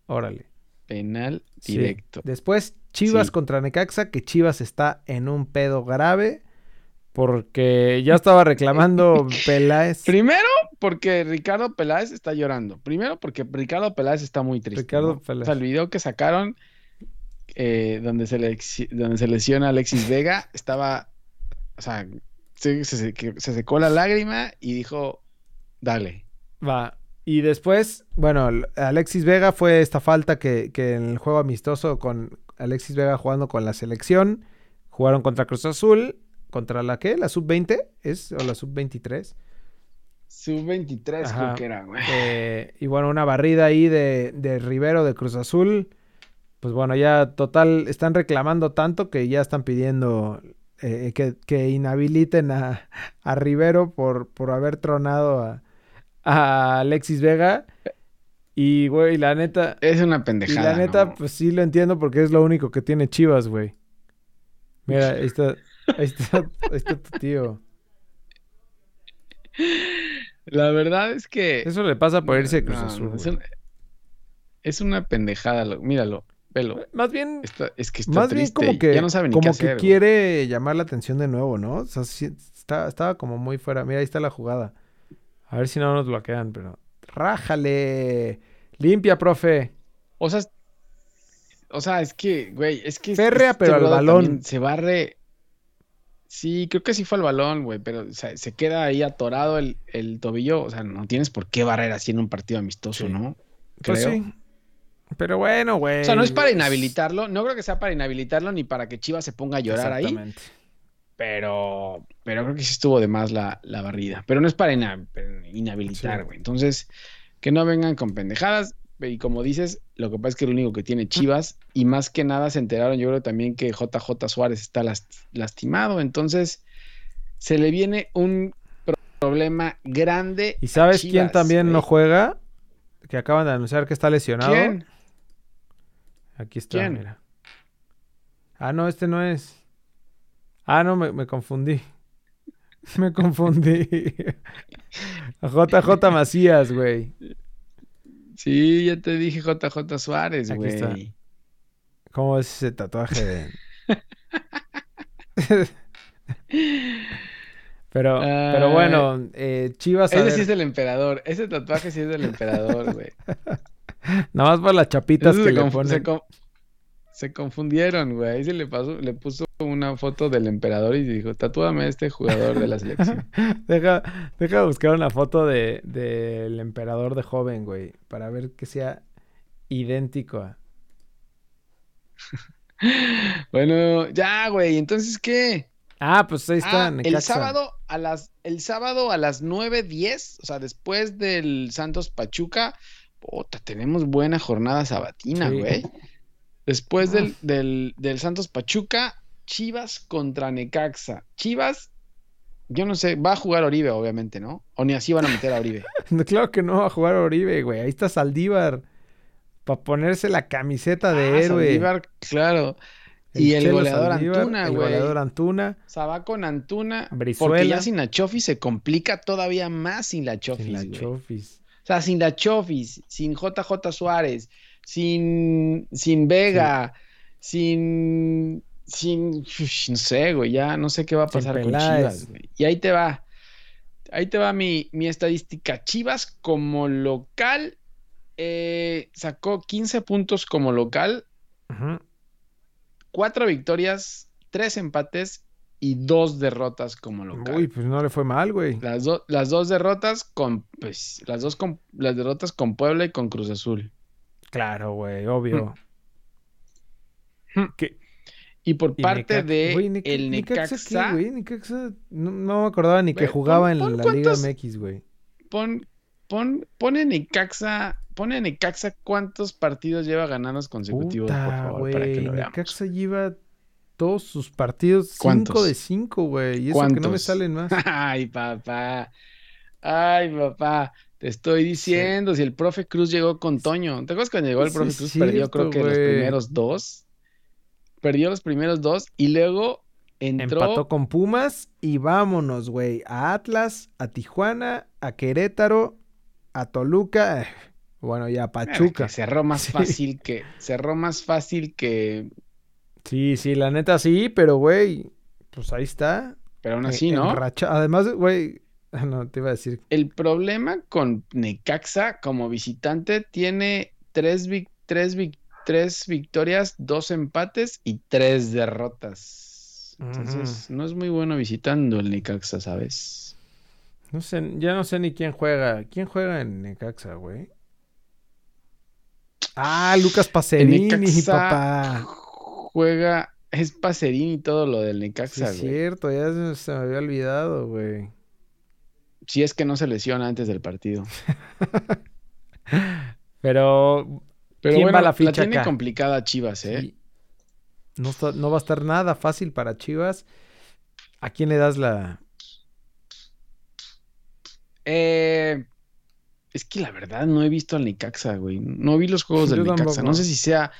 Órale. Penal Sí. directo. Después, Chivas Sí. contra Necaxa, que Chivas está en un pedo grave. Porque ya estaba reclamando Peláez. Primero, porque Ricardo Peláez está llorando. Primero, porque Ricardo Peláez está muy triste. Ricardo ¿no? Peláez. O sea, el video que sacaron eh, donde, se le, donde se lesiona a Alexis Vega estaba. O sea, se, secó la lágrima y dijo: Dale. Va. Y después, bueno, Alexis Vega fue esta falta que, que en el juego amistoso con Alexis Vega jugando con la selección. Jugaron contra Cruz Azul. ¿Contra la qué? ¿La sub-20? ¿Es? ¿O la sub-23? Sub-23 Ajá. creo que era, güey. Eh, y bueno, una barrida ahí de, de Rivero de Cruz Azul. Pues bueno, ya total, están reclamando tanto que ya están pidiendo eh, que, que inhabiliten a, a Rivero por, por haber tronado a, a Alexis Vega. Y, güey, la neta, Es una y pendejada. la neta, ¿no? pues sí lo entiendo porque es lo único que tiene Chivas, güey. Mira, ahí está, ahí está, ahí está tu tío. La verdad es que. Eso le pasa por irse de Cruz No, Azul, es, güey. un- es una pendejada. lo- míralo, velo. Más bien, Está- es que está Más bien como que, ya no sabe ni como qué que hacer. güey. quiere llamar la atención de nuevo, ¿no? O sea, sí, está, estaba como muy fuera. Mira, ahí está la jugada. A ver si no nos bloquean, pero... ¡Rájale! Limpia, profe. O sea, es- o sea, es que, güey, es que. Férrea, pero al balón. Se barre. Sí, creo que sí fue al balón, güey, pero o sea, se queda ahí atorado el, el tobillo. O sea, no tienes por qué barrer así en un partido amistoso, Sí. ¿no? Pues Creo. sí. Pero bueno, güey. O sea, no es para inhabilitarlo, no creo que sea para inhabilitarlo ni para que Chivas se ponga a llorar ahí, pero, pero creo que sí estuvo de más la, la barrida. Pero no es para inhabilitar, Sí. güey. Entonces, que no vengan con pendejadas. Y como dices, lo que pasa es que el único que tiene Chivas, y más que nada se enteraron, yo creo también que JJ Suárez está las- lastimado. Entonces, se le viene un pro- problema grande. ¿Y a sabes quién también no güey. juega? Que acaban de anunciar que está lesionado. ¿Quién? Aquí está, ¿Quién? mira. Ah, no, este no es. Ah, no, me, me confundí. Me confundí. JJ Macías, güey. Sí, ya te dije JJ Suárez, Aquí güey. está. ¿Cómo es ese tatuaje de... pero, pero Ay. bueno, eh, Chivas Ese ver, sí es del emperador. Ese tatuaje sí es del emperador, güey. nada más por las chapitas Eso que le ponen. se se confundieron, güey. Ahí se le pasó, le puso una foto del emperador y dijo, tatúame a este jugador de la selección. Deja, deja buscar una foto de del emperador de joven, güey, para ver que sea idéntico a... bueno, ya, güey. Entonces, ¿qué? Ah, pues ahí está, Ah, el sábado a las, el sábado a las 9.10, o sea, después del Santos Pachuca, puta, tenemos buena jornada sabatina, Sí. güey. Después del, del, del Santos Pachuca, Chivas contra Necaxa. Chivas, yo no sé, va a jugar Oribe, obviamente, ¿no? O ni así van a meter a Oribe. No, Claro que no va a jugar Oribe, güey. Ahí está Saldívar. Para ponerse la camiseta de Ah, héroe. Saldívar, claro. y el goleador Saldívar, Antuna, El güey. goleador Antuna. O sea, va con Antuna. Porque ya sin la Chofis se complica todavía más sin la Chofis, Sin la güey. Chofis. O sea, sin la Chofis, sin JJ Suárez, sin, sin Vega, sin, sin, no sé, güey, ya no sé qué va a Sin pasar con. Chivas, güey. Y ahí te va, ahí te va mi, mi estadística. Chivas como local eh, sacó 15 puntos como local, cuatro victorias, tres empates y dos derrotas como local. Uy, pues no le fue mal, güey. Las, do- las dos derrotas con, pues, las dos con, las derrotas con Puebla y con Cruz Azul. Claro, güey, obvio. Hmm. ¿Qué? Y por Y parte de Neca- el Necaxa, ¿qué, güey? Necaxa, no, no me acordaba ni que jugaba pon- en pon la Liga cuántos- MX, güey. pon, pon, pone Necaxa, pone Necaxa cuántos partidos lleva ganados consecutivos, por Puta, favor, para que lo veamos. Necaxa lleva todos sus partidos 5 ¿Cuántos? de 5, güey. Y eso que no me ¿Cuántos? salen más. Ay, papá. Ay, papá. Te estoy diciendo, si el profe Cruz llegó con Toño. ¿Te acuerdas cuando llegó el profe Cruz? Perdió creo que los primeros dos. Perdió los primeros dos y luego entró. Empató con Pumas y vámonos, güey. A Atlas, a Tijuana, a Querétaro, a Toluca, bueno, y a eh, Pachuca. que cerró más Sí. fácil que. Cerró más fácil que. Sí, sí, la neta sí, pero güey, pues ahí está. Pero aún eh, así, ¿no? enracha- Además, güey, no, te iba a decir. El problema con Necaxa como visitante tiene tres, vic- tres, vic- tres victorias, dos empates y tres derrotas. Entonces, no es muy bueno visitando el Necaxa, ¿sabes? No sé, ya no sé ni quién juega. ¿Quién juega en Necaxa, güey? Ah, Lucas Pacerini, Necaxa papá. juega, es Pacerini y todo lo del Sí, Necaxa, es güey. cierto, ya se, se me había olvidado, güey. Si es que no se lesiona antes del partido. Pero Pero ¿Quién bueno, va la ficha tiene acá? complicada Chivas, ¿eh? sí, no, está- no va a estar nada fácil para Chivas. ¿A quién le das la...? Eh, es que la verdad no he visto al Necaxa, güey. No vi los juegos del Necaxa. No sé si sea,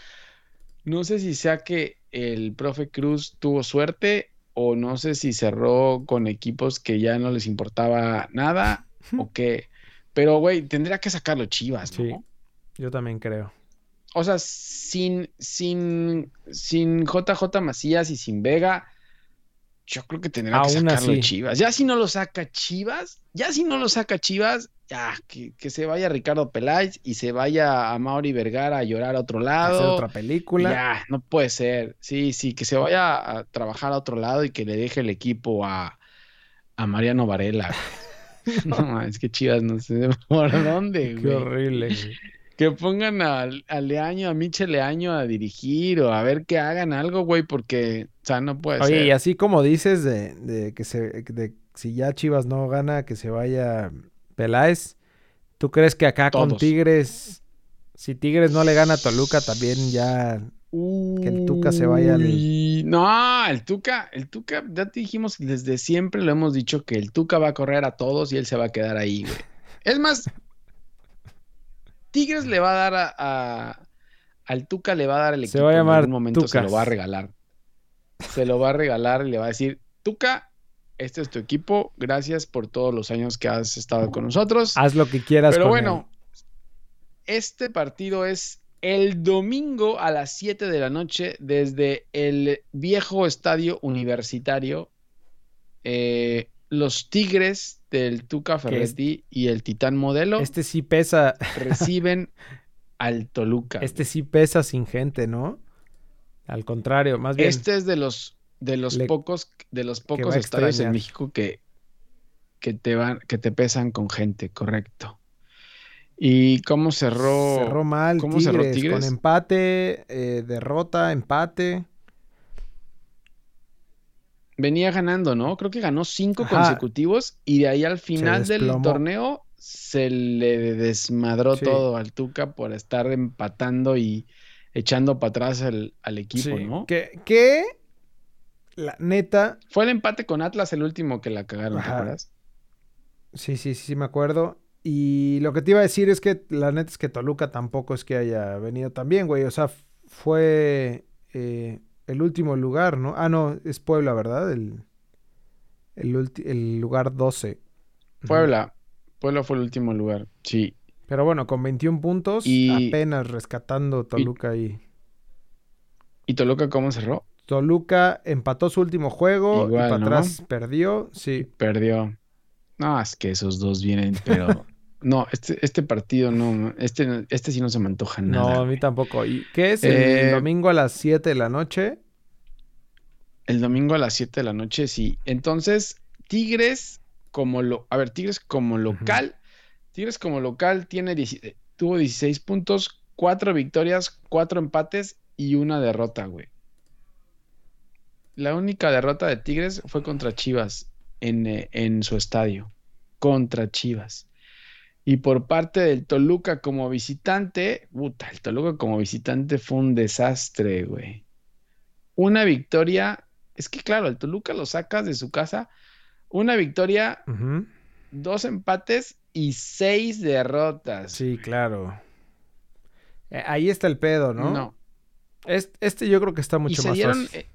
no sé si sea que el profe Cruz tuvo suerte o no sé si cerró con equipos que ya no les importaba nada o qué. Pero, güey, tendría que sacarlo Chivas, ¿no? Sí. Yo también creo. O sea, sin, sin, sin JJ Macías y sin Vega, yo creo que tendría que sacarlo así. Chivas. Ya si no lo saca Chivas, ya si no lo saca Chivas, ya que, que se vaya Ricardo Peláez y se vaya a Mauri Vergara a llorar a otro Hacer lado. otra película. Ya, no puede ser. Sí, sí, que se vaya a trabajar a otro lado y que le deje el equipo a, a Mariano Varela. No, es que Chivas no sé por dónde, Qué güey. horrible. güey. Que pongan a, a Leaño, a Michel Leaño a dirigir o a ver que hagan algo, güey, porque, o sea, no puede Oye, ser. y así como dices de, de que se, de si ya Chivas no gana, que se vaya Peláez, ¿tú crees que acá con. Tigres, si Tigres no le gana a Toluca, también ya que el Tuca se vaya al- No, el Tuca, el Tuca, ya te dijimos desde siempre, lo hemos dicho que el Tuca va a correr a todos y él se va a quedar ahí, güey. Es más, Tigres le va a dar a, a- al Tuca le va a dar el Se equipo va a en llamar algún momento se lo va a regalar. Se lo va a regalar y le va a decir, Tuca, este es tu equipo, gracias por todos los años que has estado con nosotros. haz lo que quieras Pero con bueno, este partido es el domingo a las 7 de la noche desde el viejo estadio universitario. Eh, los Tigres del Tuca Ferretti y el Titán Modelo. Este sí pesa, reciben al Toluca. este sí pesa sin gente, ¿no? Al contrario, más bien. Este es de los de los Le- pocos de los pocos estadios en. México que, que te van que te pesan con gente, correcto. ¿Y cómo cerró? cerró mal ¿cómo Tigres, cerró con Tigres? empate, eh, derrota, empate. Venía ganando, ¿no? Creo que ganó cinco Ajá. consecutivos y de ahí al final del torneo se le desmadró Sí. todo al Tuca por estar empatando y echando para atrás al, al equipo, Sí, ¿no? Que, que la neta, Fue el empate con Atlas el último que la cagaron, ¿te acuerdas? sí, sí, sí, sí me acuerdo. Y lo que te iba a decir es que la neta es que Toluca tampoco es que haya venido tan bien, güey. O sea, fue eh, el último lugar, ¿no? Ah, no, es Puebla, ¿verdad? El, el, el lugar 12. Ujú. Puebla. Puebla fue el último lugar, sí. Pero bueno, con 21 puntos, Y- apenas rescatando Toluca y... ¿Y Toluca cómo cerró? Toluca empató su último juego y para ¿no? atrás perdió. Sí, Perdió. No, es que esos dos vienen, pero... No, este, este partido no, este, este sí no se me antoja no, nada. a mí tampoco. ¿Y qué es? El Eh, domingo a las 7 de la noche. El domingo a las 7 de la noche, sí. Entonces, Tigres como lo, a ver, Tigres como local, Tigres como local tiene 10 tuvo 16 puntos, 4 victorias, 4 empates y una derrota, güey. La única derrota de Tigres fue contra Chivas en, eh, en su estadio, contra Chivas. Y por parte del Toluca como visitante, puta, el Toluca como visitante fue un desastre, güey. Una victoria, es que claro, el Toluca lo sacas de su casa, una victoria, dos empates y seis derrotas. Sí, claro. Eh, ahí está el pedo, ¿no? No. Es- Este, yo creo que está Y mucho se más dieron, fácil.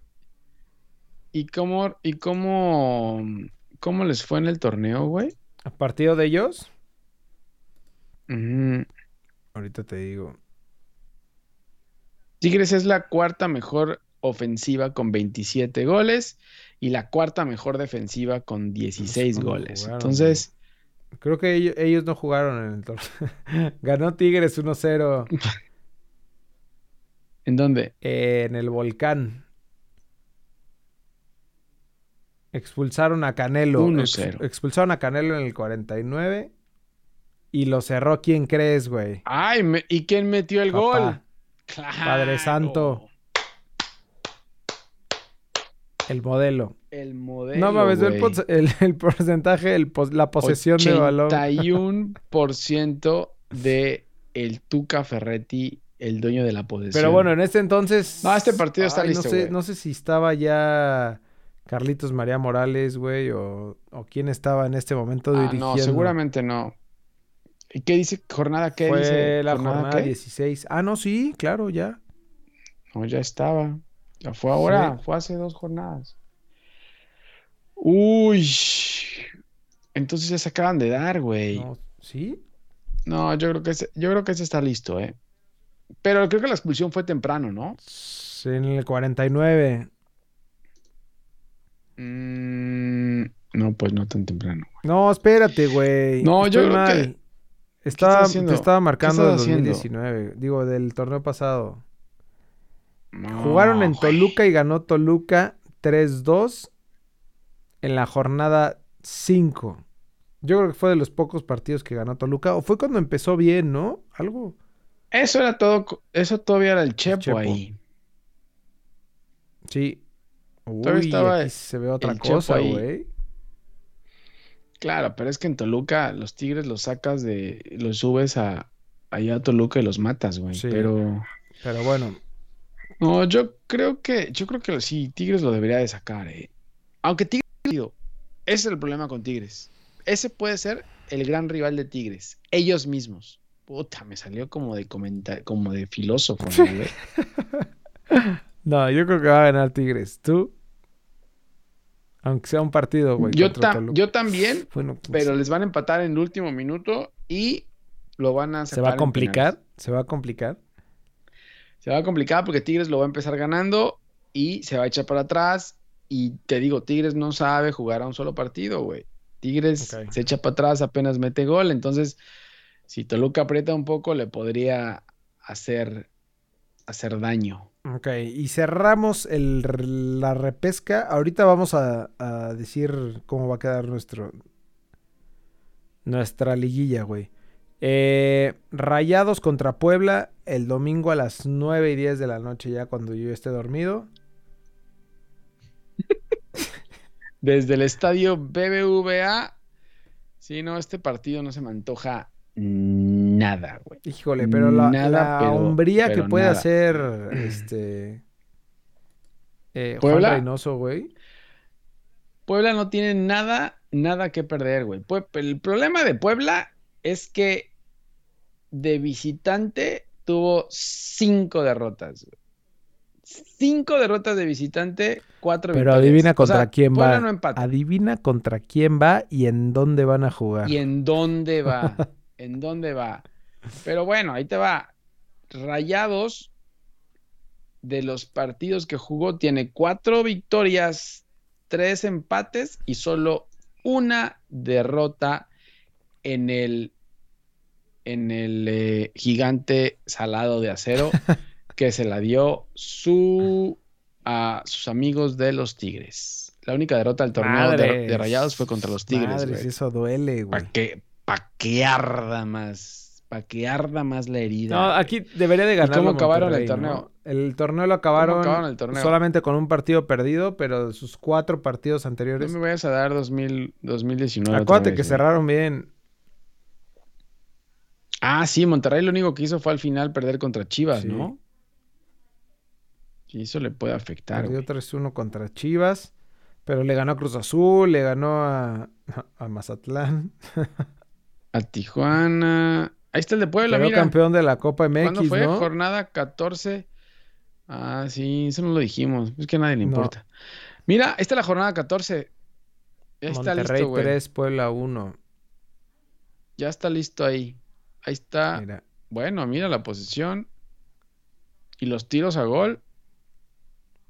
¿Y cómo, y cómo, cómo les fue en el torneo, güey? ¿A partido de ellos? Ahorita te digo. Tigres es la cuarta mejor ofensiva con 27 goles y la cuarta mejor defensiva con 16 ¿Cuándo goles. jugaron, Entonces, Creo que ellos, ellos no jugaron en el torneo. Ganó Tigres 1-0 ¿en dónde? en el volcán. Expulsaron a Canelo. 1-0. Ex- expulsaron a Canelo en el 49. Y lo cerró, ¿quién crees, güey? Ay, me- ¿y quién metió el Papá. gol? Claro. Padre Santo. El modelo. El modelo. no mames, el, el- el porcentaje, el la posesión de balón. 81% de el Tuca Ferretti, el dueño de la posesión. Pero bueno, en este entonces. No, este partido está Ay, listo, No sé, no sé si estaba ya Carlitos María Morales, güey, o, o quién estaba en este momento Ah, dirigiendo. no, seguramente no. ¿Y qué dice? ¿Jornada qué Fue dice? la jornada qué? 16. Ah, no, sí, claro, ya. No, ya estaba. Ya fue ahora, Sí. fue hace dos jornadas. Uy. Entonces ya se acaban de dar, güey. No, ¿Sí? No, yo creo que ese, yo creo que ese está listo, ¿eh? Pero creo que la expulsión fue temprano, ¿no? En el 49. Mm, no, pues no tan temprano. No, espérate, güey. No, yo creo que- mal. Estaba, haciendo? te estaba marcando del haciendo? 2019. Digo, del torneo pasado. No, Jugaron en güey. Toluca y ganó Toluca 3-2 en la jornada 5. Yo creo que fue de los pocos partidos que ganó Toluca. O fue cuando empezó bien, ¿no? Algo. Eso era todo, eso todavía era el Chepo, Chepo. ahí. Sí. Uy, Todavía estaba aquí se ve otra cosa, güey. Claro, pero es que en Toluca los Tigres los sacas de, los subes a allá a Toluca y los matas, güey. Sí. Pero Pero bueno, no, yo creo que, yo creo que sí, Tigres lo debería de sacar, eh. Aunque Tigres, ese es el problema con Tigres. Ese puede ser el gran rival de Tigres, ellos mismos. Puta, me salió como de comentar, como de filósofo, ¿no, güey? no, yo creo que va a ganar Tigres. ¿Tú? Aunque sea un partido, güey. Yo, también, Bueno, pues, pero les van a empatar en el último minuto y lo van a ¿se va a complicar? ¿Se va a complicar? Se va a complicar porque Tigres lo va a empezar ganando y se va a echar para atrás. Y te digo, Tigres no sabe jugar a un solo partido, güey. Tigres se echa para atrás, apenas mete gol. Entonces, si Toluca aprieta un poco, le podría hacer, hacer daño. Ok, y cerramos el, la repesca. Ahorita vamos a, a decir cómo va a quedar nuestro nuestra liguilla, güey. Eh, Rayados contra Puebla el domingo a las 9 y 10 de la noche, ya cuando yo esté dormido. Desde el estadio BBVA, si no, este partido no se me antoja nada, güey. Híjole, pero la, Nada, la pero- hombría que puede nada. hacer este eh, Juan ¿Puebla? Reynoso, güey. Puebla no tiene nada, nada que perder, güey. El problema de Puebla es que de visitante tuvo cinco derrotas, güey. Cinco derrotas de visitante, cuatro Pero victorias. adivina O contra sea, quién Puebla va. no. Adivina contra quién va y en dónde van a jugar. ¿Y en dónde va? ¿En dónde va? Pero bueno, ahí te va. Rayados, de los partidos que jugó, tiene cuatro victorias, tres empates y solo una derrota en el, en el eh, gigante salado de acero que se la dio su, a sus amigos de los Tigres. La única derrota del torneo de, Rayados fue contra los Tigres. Madres, eso duele, güey. Para que, pa' que arda más. Para que arda más la herida. No, aquí debería de ganar. cómo acabaron el torneo? El torneo lo acabaron, acabaron el torneo? solamente con un partido perdido, pero de sus cuatro partidos No anteriores. me vayas a dar 2000, 2019. otra Acuérdate vez, que güey. cerraron bien. Ah, sí, Monterrey lo único que hizo fue al final perder contra Chivas, Sí. ¿no? Y eso le puede afectar. Perdió güey. 3-1 contra Chivas, pero le ganó a Cruz Azul, le ganó a, a Mazatlán. A Tijuana. Ahí está el de Puebla, mira. campeón de la Copa ¿Cuándo MX, fue? ¿no? Jornada 14. Ah, sí, eso no lo dijimos. Es que a nadie le No. importa. Mira, esta es la jornada 14. Ya está Monterrey listo, güey. 3, Puebla 1. Ya está listo ahí. Ahí está. Mira. Bueno, mira la posición. Y los tiros a gol.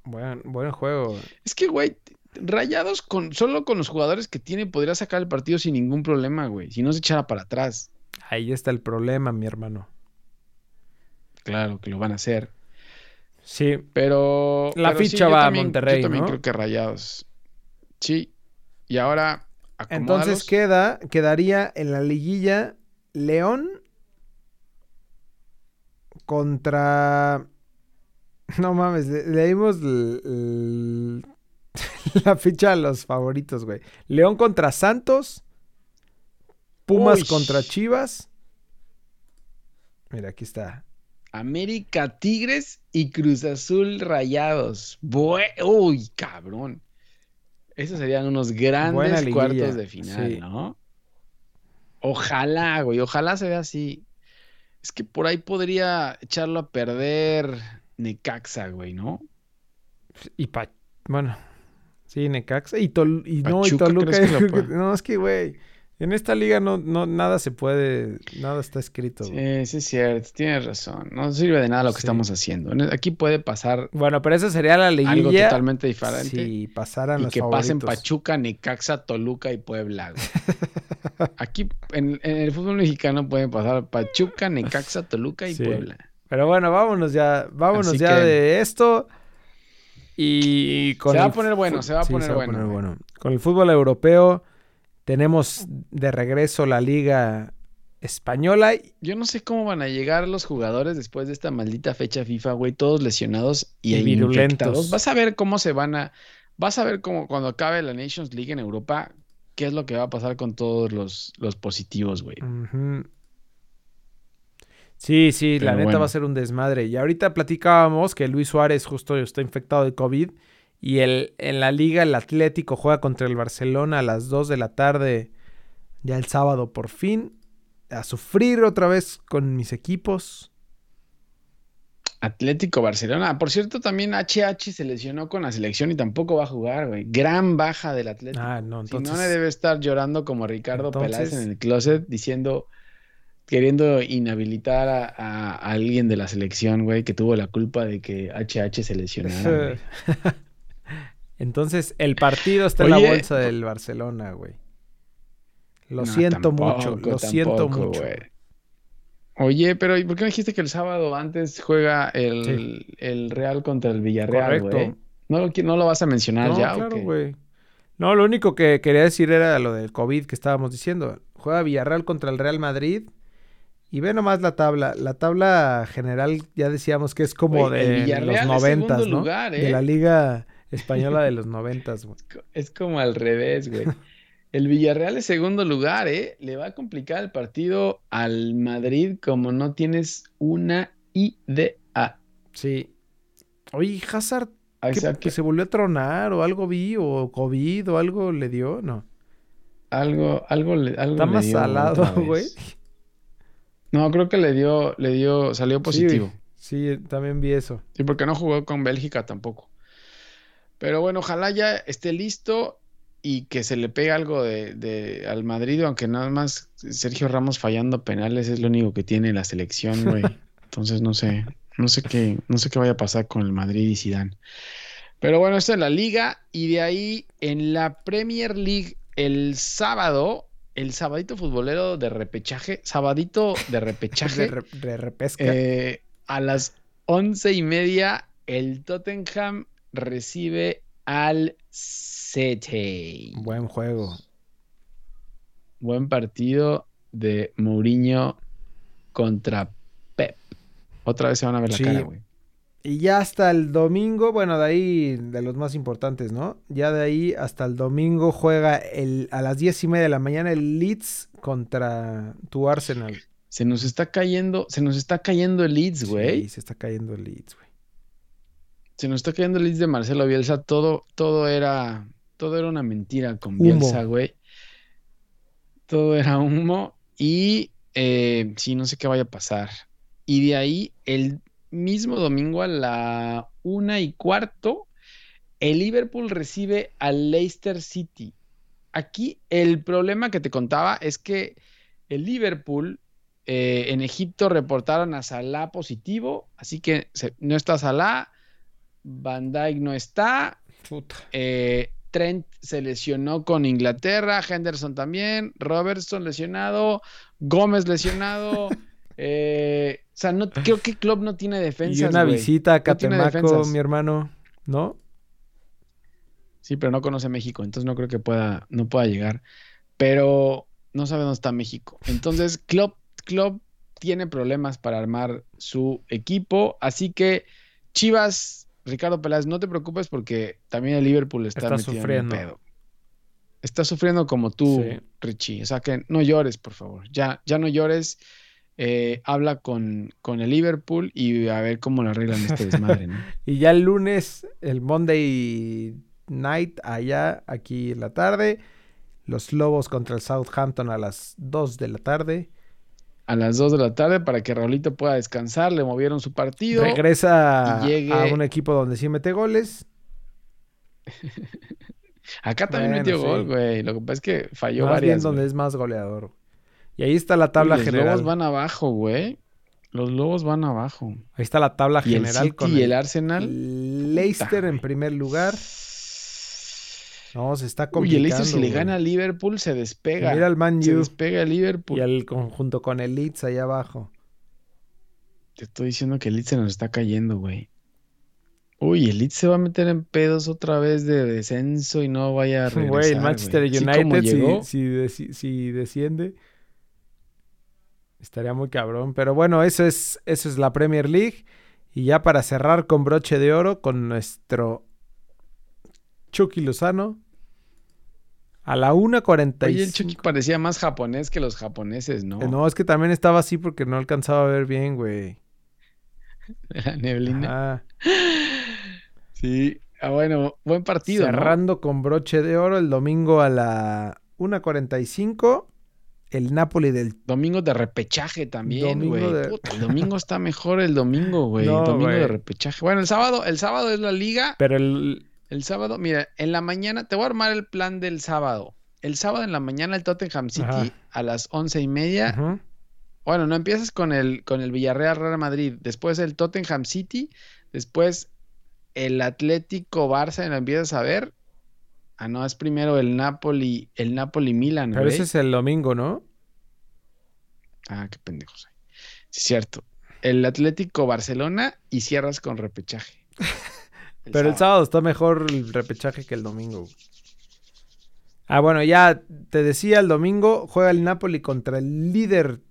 Buen, buen juego. Es que, güey, Rayados con solo con los jugadores que tiene podría sacar el partido sin ningún problema, güey. Si no se echara para atrás. Ahí está el problema, mi hermano. Claro que lo van a hacer. Sí. Pero. La pero ficha va a Monterrey, Yo también ¿no? creo que Rayados. Sí. Y ahora. Entonces queda, quedaría en la liguilla León contra... No mames, le, le la ficha a los favoritos, güey. León contra Santos. Pumas Uy. contra Chivas. Mira, aquí está. América Tigres y Cruz Azul Rayados. Bue- Uy, cabrón. Esos serían unos grandes cuartos de final, sí. ¿no? Ojalá, güey, ojalá se vea así. Es que por ahí podría echarlo a perder Necaxa, güey, ¿no? Y pa... Bueno. Sí, Necaxa. Y, Tol- y no, y Toluca. No, es que, güey. En esta liga no, no, nada se puede. Nada está escrito. güey. Sí, sí es cierto, tienes razón. No sirve de nada lo que Sí. estamos haciendo. En- Aquí puede pasar Bueno, pero esa sería la liguilla. algo totalmente diferente. Si pasaran y los que pasen. Pachuca, Necaxa, Toluca y Puebla. Aquí en, en el fútbol mexicano pueden pasar Pachuca, Necaxa, Toluca y Sí. Puebla. Pero bueno, vámonos ya. Vámonos Así ya que- de esto. Y con Se va a el poner bueno, se va a poner bueno. Con el fútbol europeo tenemos de regreso la liga española. Yo no sé cómo van a llegar los jugadores después de esta maldita fecha FIFA, güey, todos lesionados y, Y virulentos. infectados. Vas a ver cómo se van a. Vas a ver cómo cuando acabe la Nations League en Europa, qué es lo que va a pasar con todos los, los positivos, güey. Ujú. Sí, sí, la neta bueno. va a ser un desmadre. Y ahorita platicábamos que Luis Suárez justo está infectado de COVID. Y el, en la liga el Atlético juega contra el Barcelona a las 2 de la tarde. Ya el sábado por fin. A sufrir otra vez con mis equipos. Atlético Barcelona. Por cierto, también HH se lesionó con la selección y tampoco va a jugar, güey. Gran baja del Atlético. Ah, no, entonces. Si no, debe estar llorando como Ricardo Entonces- Peláez en el closet diciendo, queriendo inhabilitar a, alguien de la selección, güey, que tuvo la culpa de que HH se lesionara. Entonces, el partido está en la bolsa del Barcelona, güey. Lo No, siento tampoco, mucho, lo siento mucho. güey. Oye, pero ¿y por qué no dijiste que el sábado antes juega el, el Real contra el Villarreal, Correcto. güey? ¿No, lo qui- no lo vas a mencionar No, ya claro, qué? güey. No, lo único que quería decir era lo del COVID que estábamos diciendo. Juega Villarreal contra el Real Madrid. Y ve nomás la tabla. La tabla general ya decíamos que es como de Villarreal los noventas, ¿no? lugar, De ¿eh? la liga española de los noventas, güey. Es como al revés, güey. El Villarreal es segundo lugar, ¿eh? Le va a complicar el partido al Madrid como no tienes una idea. Sí. Oye, Hazard, O ¿qué- sea, que se volvió a tronar o algo vi o COVID o algo le dio? No. algo, algo le, algo Está le más dio salado, güey. No, creo que le dio, le dio, salió positivo. Sí, también vi eso. Sí, porque no jugó con Bélgica tampoco. Pero bueno, ojalá ya esté listo y que se le pegue algo de, de- al Madrid, aunque nada más Sergio Ramos fallando penales es lo único que tiene la selección, güey. Entonces no sé, no sé qué, no sé qué vaya a pasar con el Madrid y Zidane. Pero bueno, esto en la liga y de ahí en la Premier League el sábado, el sabadito futbolero de repechaje, sabadito de repechaje. De, re- de repesca. Eh, a las once y media, el Tottenham recibe al City. Buen juego. Buen partido de Mourinho contra Pep. Otra vez se van a ver la cara, güey. Y ya hasta el domingo, bueno, de ahí de los más importantes, ¿no? Ya de ahí hasta el domingo juega el, a las diez y media de la mañana el Leeds contra tu Arsenal. Se nos está cayendo, se nos está cayendo el Leeds, güey. Sí, se está cayendo el Leeds, güey. Se nos está cayendo el Leeds de Marcelo Bielsa. Todo, todo era, todo era una mentira con Humo. Bielsa, güey. Todo era humo. Y eh, sí, no sé qué vaya a pasar. Y de ahí, el mismo domingo a la una y cuarto, el Liverpool recibe al Leicester City. Aquí el problema que te contaba es que el Liverpool eh, en Egipto reportaron a Salah positivo, así que no está Salah, Van Dijk no está, eh, Trent se lesionó con Inglaterra, Henderson también, Robertson lesionado, Gómez lesionado. Eh, o sea, no, creo que Club no tiene defensa. Y una visita a Catemaco, mi hermano, ¿no? Sí, pero no conoce México, entonces no creo que pueda, no pueda llegar. Pero no sabe dónde está México. Entonces, Club, Club tiene problemas para armar su equipo. Así que Chivas Ricardo Peláez, no te preocupes porque también el Liverpool está, sufriendo. pedo. Está sufriendo como tú, Richie. O sea que no llores, por favor. Ya, ya no llores. Eh, habla con, con, el Liverpool y a ver cómo lo arreglan este desmadre, ¿no? y ya el lunes, el Monday night, allá, aquí en la tarde. Los Lobos contra el Southampton a las 2 de la tarde a las 2 de la tarde para que Raulito pueda descansar. Le movieron su partido. Regresa a un equipo donde sí mete goles. Acá también metió gol, güey. Lo que pasa es que falló más varias. Bien donde es más goleador. Y ahí está la tabla general. Los lobos van abajo, güey. Los lobos van abajo. Ahí está la tabla ¿Y general el y el Arsenal. Leicester en primer lugar. No, se está complicando. Uy, el Leicester si le gana a Liverpool se despega. Mira al Man Se despega el Liverpool. Y al conjunto con el Leeds allá abajo. Te estoy diciendo que el Leeds se nos está cayendo, güey. Uy, el Leeds se va a meter en pedos otra vez de descenso y no vaya a regresar, Güey, el Manchester United si, si, desciende estaría muy cabrón. Pero bueno, eso es, eso es la Premier League. Y ya para cerrar con broche de oro con nuestro Chucky Lozano. A la 1.45. Oye, el Chucky parecía más japonés que los japoneses, ¿no? Eh, no, es que también estaba así porque no alcanzaba a ver bien, güey. La neblina. Sí. Ah, bueno, buen partido. Cerrando con broche de oro el domingo a la 1.45. El Napoli del. Domingo de repechaje también, güey. El domingo está mejor el domingo, güey. domingo de repechaje. Bueno, el sábado, el sábado es la liga. Pero el, el sábado, mira, en la mañana, te voy a armar el plan del sábado. El sábado en la mañana el Tottenham City a las once y media. Bueno, no empiezas con el, con el Villarreal Real Madrid, después el Tottenham City, después el Atlético Barça, y lo empiezas a ver. Ah, no, es primero el Napoli, el Napoli Milan. Pero ese es el domingo, ¿no? Ah, qué pendejos. Sí, cierto. El Atlético Barcelona y cierras con repechaje. Pero el sábado está mejor el repechaje que el domingo. Ah, bueno, ya te decía, el domingo juega el Napoli contra el líder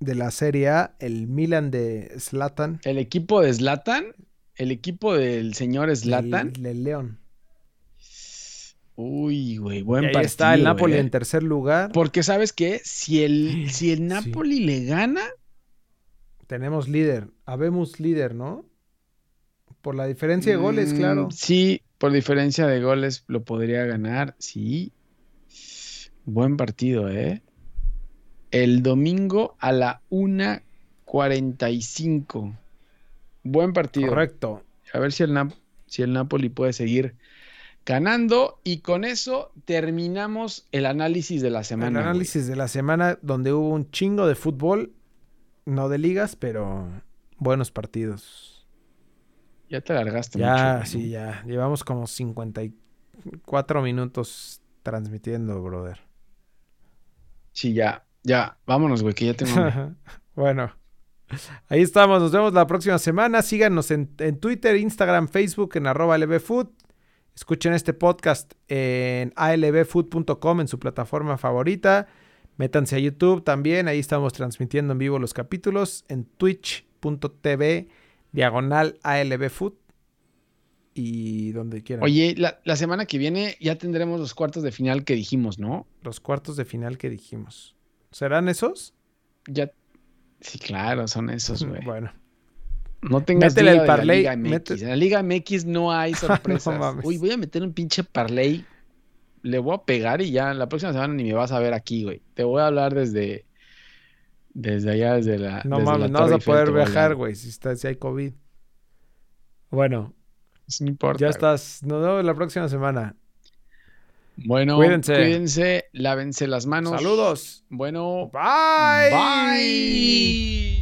de la Serie A, el Milan de Slatan. ¿El equipo de Slatan? ¿El equipo del señor Slatan? El, León. Uy, güey, buen y ahí está el Napoli eh. en tercer lugar. Porque, ¿sabes qué? Si el, si el Napoli le gana... Tenemos líder. Habemos líder, ¿no? Por la diferencia de goles, mm, claro. Sí, por diferencia de goles lo podría ganar, sí. Buen partido, ¿eh? El domingo a la 1.45. Buen partido. Correcto. A ver si el, si el Napoli puede seguir ganando. Y con eso terminamos el análisis de la semana. El análisis de la semana donde hubo un chingo de fútbol, no de ligas, pero buenos partidos. Ya te largaste ya, mucho. sí, ya. Llevamos como 54 minutos transmitiendo, brother. Sí, ya. Ya. Vámonos, güey, que ya tengo... bueno. Ahí estamos. Nos vemos la próxima semana. Síganos en, Twitter, Instagram, Facebook, en arroba lbfood. Escuchen este podcast en albfood.com en su plataforma favorita. Métanse a YouTube también. Ahí estamos transmitiendo en vivo los capítulos. En twitch.tv diagonal ALB Food y donde quieran. Oye, la, semana que viene ya tendremos los cuartos de final que dijimos, ¿no? Los cuartos de final que dijimos. ¿Serán esos? Ya. Sí, claro, son esos, güey. bueno. No tengas Métele el parlay. En la Liga MX no hay sorpresas. Uy, voy a meter un pinche parlay. Le voy a pegar y ya la próxima semana ni me vas a ver aquí, güey. Te voy a hablar desde desde allá, desde la. No mames, no vas a poder viajar, güey, si, está, si hay COVID. Bueno, Eso no importa. Ya güey. estás. Nos vemos la próxima semana. Bueno, Cuídense. cuídense, lávense las manos. Saludos. Bueno, Bye. bye.